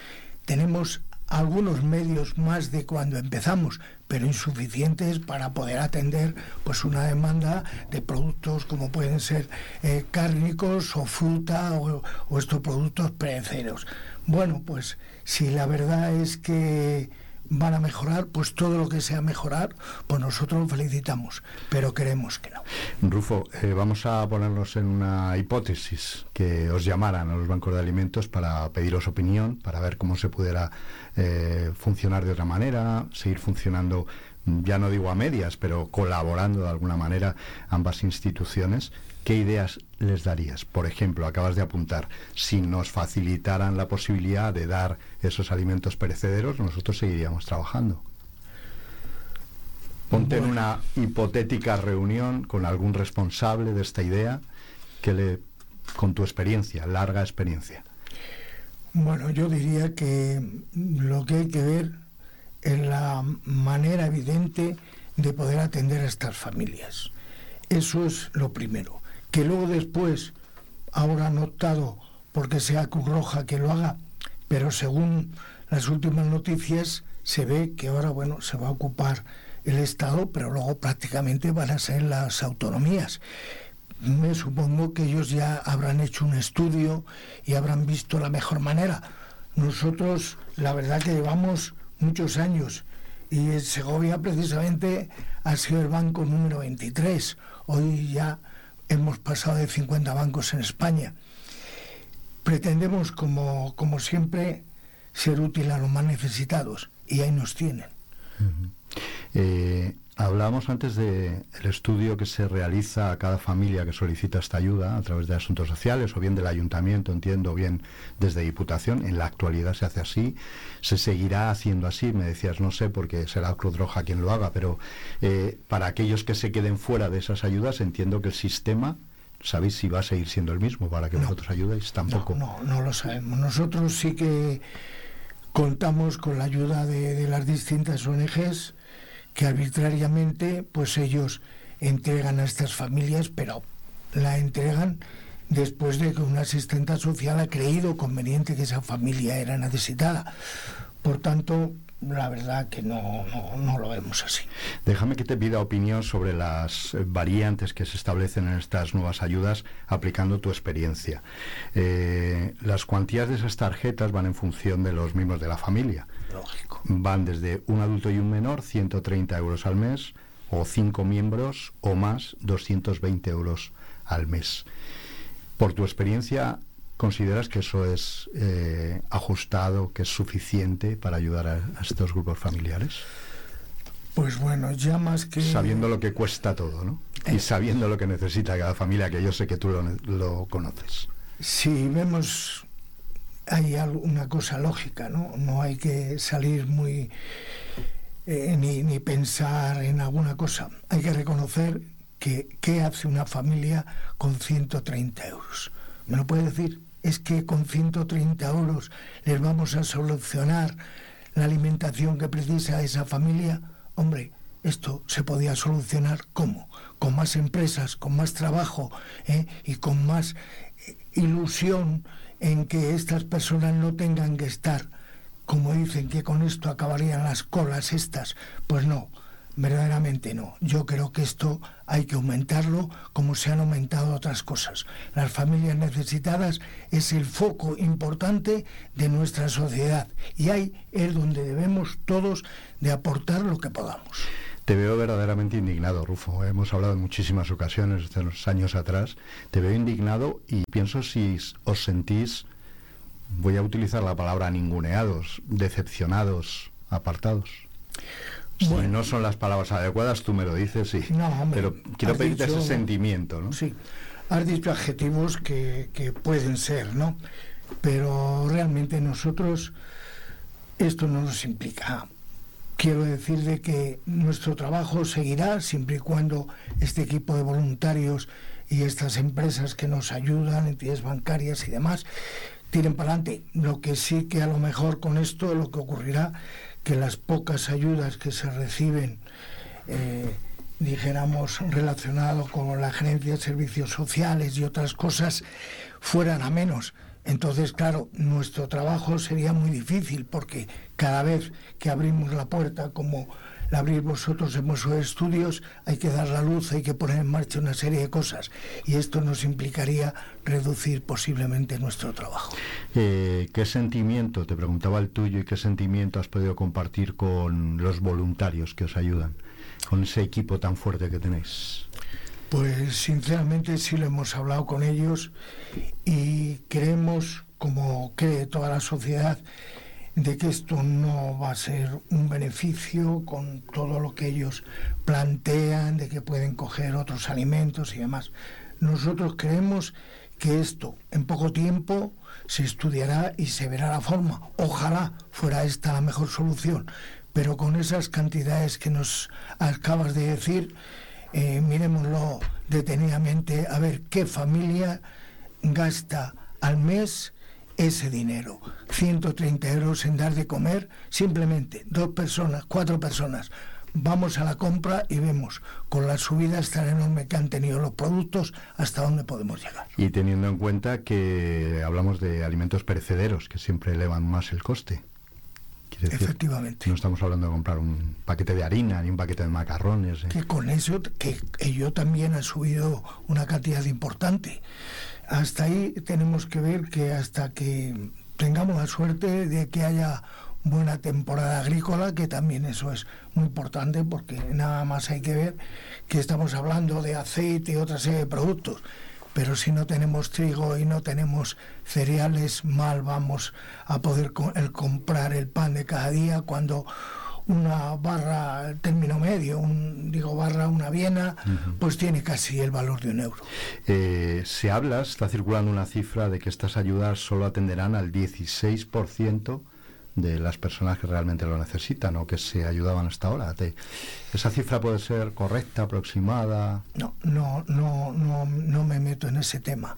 Tenemos algunos medios más de cuando empezamos, pero insuficientes para poder atender pues una demanda de productos como pueden ser eh, cárnicos o fruta o, o estos productos perecederos. Bueno, pues si la verdad es que van a mejorar, pues todo lo que sea mejorar, pues nosotros lo felicitamos, pero queremos que no. Rufo, eh, vamos a ponernos en una hipótesis, que os llamaran a los bancos de alimentos para pediros opinión, para ver cómo se pudiera eh, funcionar de otra manera, seguir funcionando ya no digo a medias, pero colaborando de alguna manera ambas instituciones, ¿qué ideas les darías? Por ejemplo, acabas de apuntar, si nos facilitaran la posibilidad de dar esos alimentos perecederos, nosotros seguiríamos trabajando. Ponte en una hipotética reunión con algún responsable de esta idea que le, con tu experiencia, larga experiencia. Bueno, yo diría que lo que hay que ver es la manera evidente de poder atender a estas familias. Eso es lo primero. Que luego después, ahora han optado porque sea Cruz Roja que lo haga, pero según las últimas noticias se ve que ahora, bueno, se va a ocupar el Estado, pero luego prácticamente van a ser las autonomías. Me supongo que ellos ya habrán hecho un estudio y habrán visto la mejor manera. Nosotros, la verdad que llevamos muchos años y Segovia precisamente ha sido el banco número 23. Hoy ya hemos pasado de 50 bancos en España. Pretendemos, como, como siempre, ser útil a los más necesitados y ahí nos tienen. Eh, Hablábamos antes del estudio que se realiza a cada familia que solicita esta ayuda a través de asuntos sociales o bien del ayuntamiento, entiendo, o bien desde Diputación. En la actualidad se hace así, se seguirá haciendo así. Me decías, no sé, porque será Cruz Roja quien lo haga, pero eh, para aquellos que se queden fuera de esas ayudas, entiendo que el sistema ¿Sabéis si va a seguir siendo el mismo para que no, vosotros ayudéis? Tampoco. No, no, no, lo sabemos. Nosotros sí que contamos con la ayuda de, de las distintas ONGs que arbitrariamente pues ellos entregan a estas familias, pero la entregan después de que una asistente social ha creído conveniente que esa familia era necesitada. Por tanto, la verdad que no, no, no, lo vemos así. Déjame que te pida opinión sobre las variantes que se establecen en estas nuevas ayudas aplicando tu experiencia. Eh, las cuantías de esas tarjetas van en función de los miembros de la familia. Lógico. Van desde un adulto y un menor, 130 euros al mes, o cinco miembros o más, 220 euros al mes. Por tu experiencia, ¿Consideras que eso es eh, ajustado, que es suficiente para ayudar a, a, estos grupos familiares? Pues bueno, ya más que... Sabiendo lo que cuesta todo, ¿no? Eh. Y sabiendo lo que necesita cada familia, que yo sé que tú lo, lo conoces. Sí, vemos... Hay una cosa lógica, ¿no? No hay que salir muy... Eh, ni, ni pensar en alguna cosa. Hay que reconocer que qué hace una familia con 130 euros. ¿Me lo puede decir? Es que con 130 euros les vamos a solucionar la alimentación que precisa esa familia. Hombre, esto se podía solucionar ¿cómo? Con más empresas, con más trabajo ¿eh? y con más ilusión en que estas personas no tengan que estar, como dicen que con esto acabarían las colas estas. Pues no, verdaderamente no. Yo creo que esto hay que aumentarlo como se han aumentado otras cosas. Las familias necesitadas es el foco importante de nuestra sociedad y ahí es donde debemos todos de aportar lo que podamos. Te veo verdaderamente indignado, Rufo. Hemos hablado en muchísimas ocasiones desde los años atrás. Te veo indignado y pienso si os sentís, voy a utilizar la palabra ninguneados, decepcionados, apartados. Si no son las palabras adecuadas, tú me lo dices, sí. No, hombre, Pero quiero pedirte ese sentimiento, ¿no? Sí, has dicho adjetivos que, que pueden ser, ¿no? Pero realmente nosotros esto no nos implica. Quiero decir de que nuestro trabajo seguirá siempre y cuando este equipo de voluntarios y estas empresas que nos ayudan, entidades bancarias y demás, tiren para adelante. Lo que sí que a lo mejor con esto lo que ocurrirá que las pocas ayudas que se reciben eh, dijéramos, relacionado con la gerencia de servicios sociales y otras cosas, fueran a menos. Entonces, claro, nuestro trabajo sería muy difícil porque cada vez que abrimos la puerta, como abrís vosotros en vuestros estudios, hay que dar la luz, hay que poner en marcha una serie de cosas. Y esto nos implicaría reducir posiblemente nuestro trabajo. Eh, ¿Qué sentimiento, te preguntaba el tuyo, y qué sentimiento has podido compartir con los voluntarios que os ayudan, con ese equipo tan fuerte que tenéis? Pues sinceramente sí lo hemos hablado con ellos y creemos, como cree toda la sociedad, de que esto no va a ser un beneficio con todo lo que ellos plantean, de que pueden coger otros alimentos y demás. Nosotros creemos que esto en poco tiempo se estudiará y se verá la forma. Ojalá fuera esta la mejor solución, pero con esas cantidades que nos acabas de decir, eh, miremoslo detenidamente a ver qué familia gasta al mes ese dinero. 130 euros en dar de comer, simplemente dos personas, cuatro personas. Vamos a la compra y vemos con las subidas tan enormes que han tenido los productos hasta dónde podemos llegar. Y teniendo en cuenta que hablamos de alimentos perecederos, que siempre elevan más el coste. Decir, Efectivamente. No estamos hablando de comprar un paquete de harina ni un paquete de macarrones. ¿eh? que con eso que ello también ha subido una cantidad importante. Hasta ahí tenemos que ver que hasta que tengamos la suerte de que haya buena temporada agrícola, que también eso es muy importante porque nada más hay que ver que estamos hablando de aceite y otra serie de productos. Pero si no tenemos trigo y no tenemos cereales, mal vamos a poder el comprar el pan de cada día cuando una barra, término medio, un, digo barra, una viena, pues tiene casi el valor de un euro. Eh, se habla, está circulando una cifra de que estas ayudas solo atenderán al 16% de las personas que realmente lo necesitan o que se ayudaban hasta ahora. Te- ¿Esa cifra puede ser correcta, aproximada? No, no, no, no, no me meto en ese tema,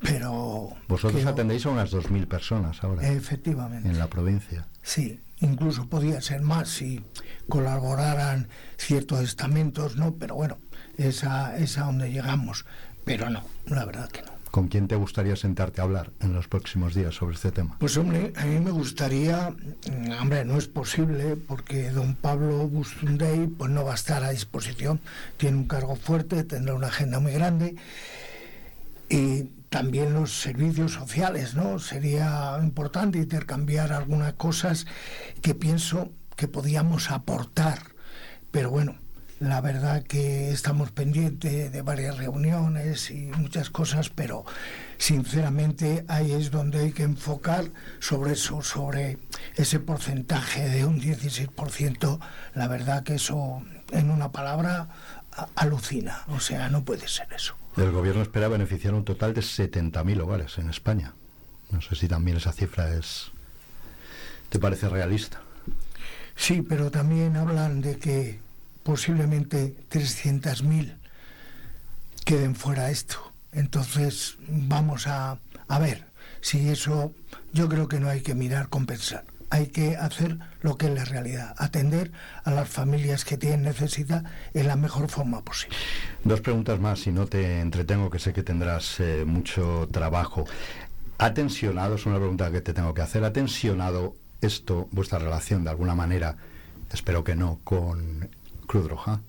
pero Vosotros creo- atendéis a unas 2.000 personas ahora efectivamente. en la provincia. Sí, incluso podía ser más si colaboraran ciertos estamentos, ¿no? Pero bueno, esa es a donde llegamos. Pero no, la verdad que no. ¿Con quién te gustaría sentarte a hablar en los próximos días sobre este tema? Pues hombre, a mí me gustaría, mm, hombre, no es posible porque don Pablo Bustunday pues no va a estar a disposición, tiene un cargo fuerte, tendrá una agenda muy grande y también los servicios sociales, ¿no? Sería importante intercambiar algunas cosas que pienso que podíamos aportar, pero bueno, la verdad que estamos pendientes de varias reuniones y muchas cosas, pero sinceramente ahí es donde hay que enfocar sobre eso, sobre ese porcentaje de un 16%. La verdad que eso, en una palabra, alucina. O sea, no puede ser eso. El gobierno espera beneficiar un total de 70.000 hogares en España. No sé si también esa cifra es... ¿Te parece realista? Sí, pero también hablan de que posiblemente 300.000 queden fuera esto. Entonces vamos a, a ver si eso, yo creo que no hay que mirar compensar. Hay que hacer lo que es la realidad, atender a las familias que tienen necesidad en la mejor forma posible. Dos preguntas más, si no te entretengo, que sé que tendrás eh, mucho trabajo. ¿Ha tensionado, es una pregunta que te tengo que hacer, ha tensionado esto, vuestra relación de alguna manera, espero que no, con Cruz Roja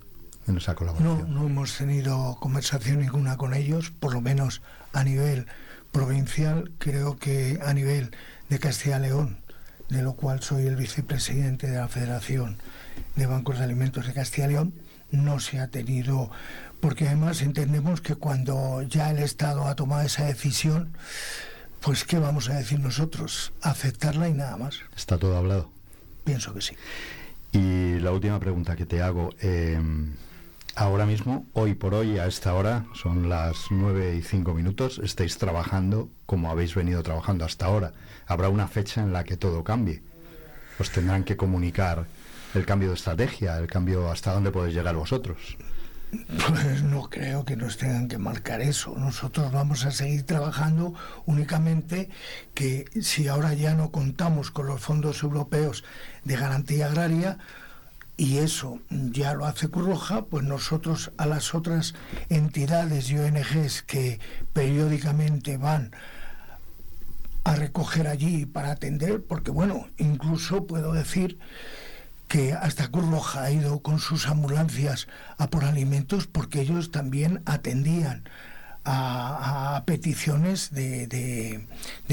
en esa No, colaboración? no hemos tenido conversación ninguna con ellos, por lo menos a nivel provincial, creo que a nivel de Castilla y León, de lo cual soy el vicepresidente de la Federación de Bancos de Alimentos de Castilla y León, no se ha tenido, porque además entendemos que cuando ya el Estado ha tomado esa decisión, pues ¿qué vamos a decir nosotros? Aceptarla y nada más. Está todo hablado. Pienso que sí. Y la última pregunta que te hago. eh, ahora mismo, hoy por hoy, a esta hora, son las 9 y 5 minutos, estáis trabajando como habéis venido trabajando hasta ahora. Habrá una fecha en la que todo cambie. Os tendrán que comunicar el cambio de estrategia, el cambio hasta dónde podéis llegar vosotros. Pues no creo que nos tengan que marcar eso. Nosotros vamos a seguir trabajando únicamente que si ahora ya no contamos con los fondos europeos de garantía agraria y eso ya lo hace Cruz Roja, pues nosotros a las otras entidades y ONGs que periódicamente van a recoger allí para atender, porque bueno, incluso puedo decir que hasta Cruz Roja ha ido con sus ambulancias a por alimentos porque ellos también atendían a, peticiones de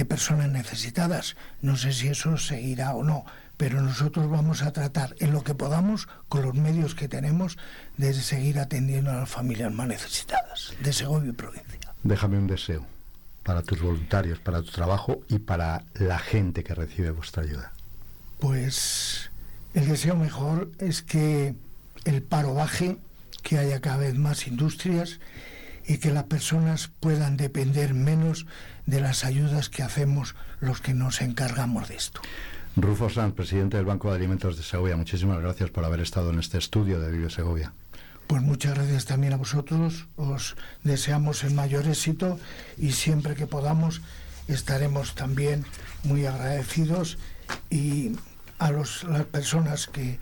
personas necesitadas. No sé si eso seguirá o no, pero nosotros vamos a tratar en lo que podamos, con los medios que tenemos, de seguir atendiendo a las familias más necesitadas de Segovia y provincia. Déjame un deseo para tus voluntarios, para tu trabajo y para la gente que recibe vuestra ayuda. Pues el deseo mejor es que el paro baje, que haya cada vez más industrias y que las personas puedan depender menos de las ayudas que hacemos los que nos encargamos de esto. Rufo Sanz, presidente del Banco de Alimentos de Segovia, muchísimas gracias por haber estado en este estudio de Vive Segovia. Pues muchas gracias también a vosotros, os deseamos el mayor éxito y siempre que podamos estaremos también muy agradecidos y a los- las personas que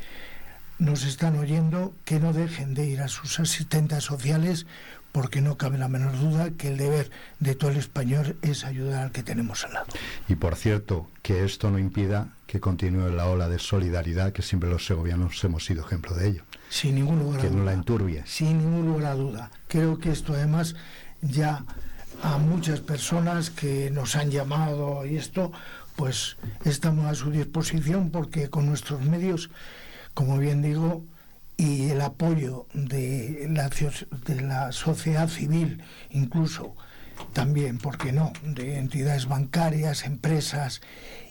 nos están oyendo que no dejen de ir a sus asistentes sociales porque no cabe la menor duda que el deber de todo el español es ayudar al que tenemos al lado. Y por cierto, que esto no impida que continúe la ola de solidaridad que siempre los segovianos hemos sido ejemplo de ello. Sin ningún lugar a Que no la duda. enturbie. Sin ningún lugar a duda. Creo que esto además ya a muchas personas que nos han llamado y esto, pues estamos a su disposición porque con nuestros medios, como bien digo, y el apoyo de la, de la sociedad civil, incluso también, ¿por qué no?, de entidades bancarias, empresas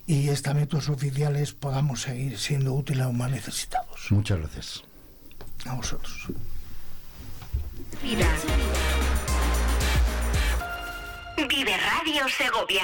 y estamentos oficiales, podamos seguir siendo útiles a los más necesitados. Muchas gracias. A vosotros. Vida. Vive Radio Segovia.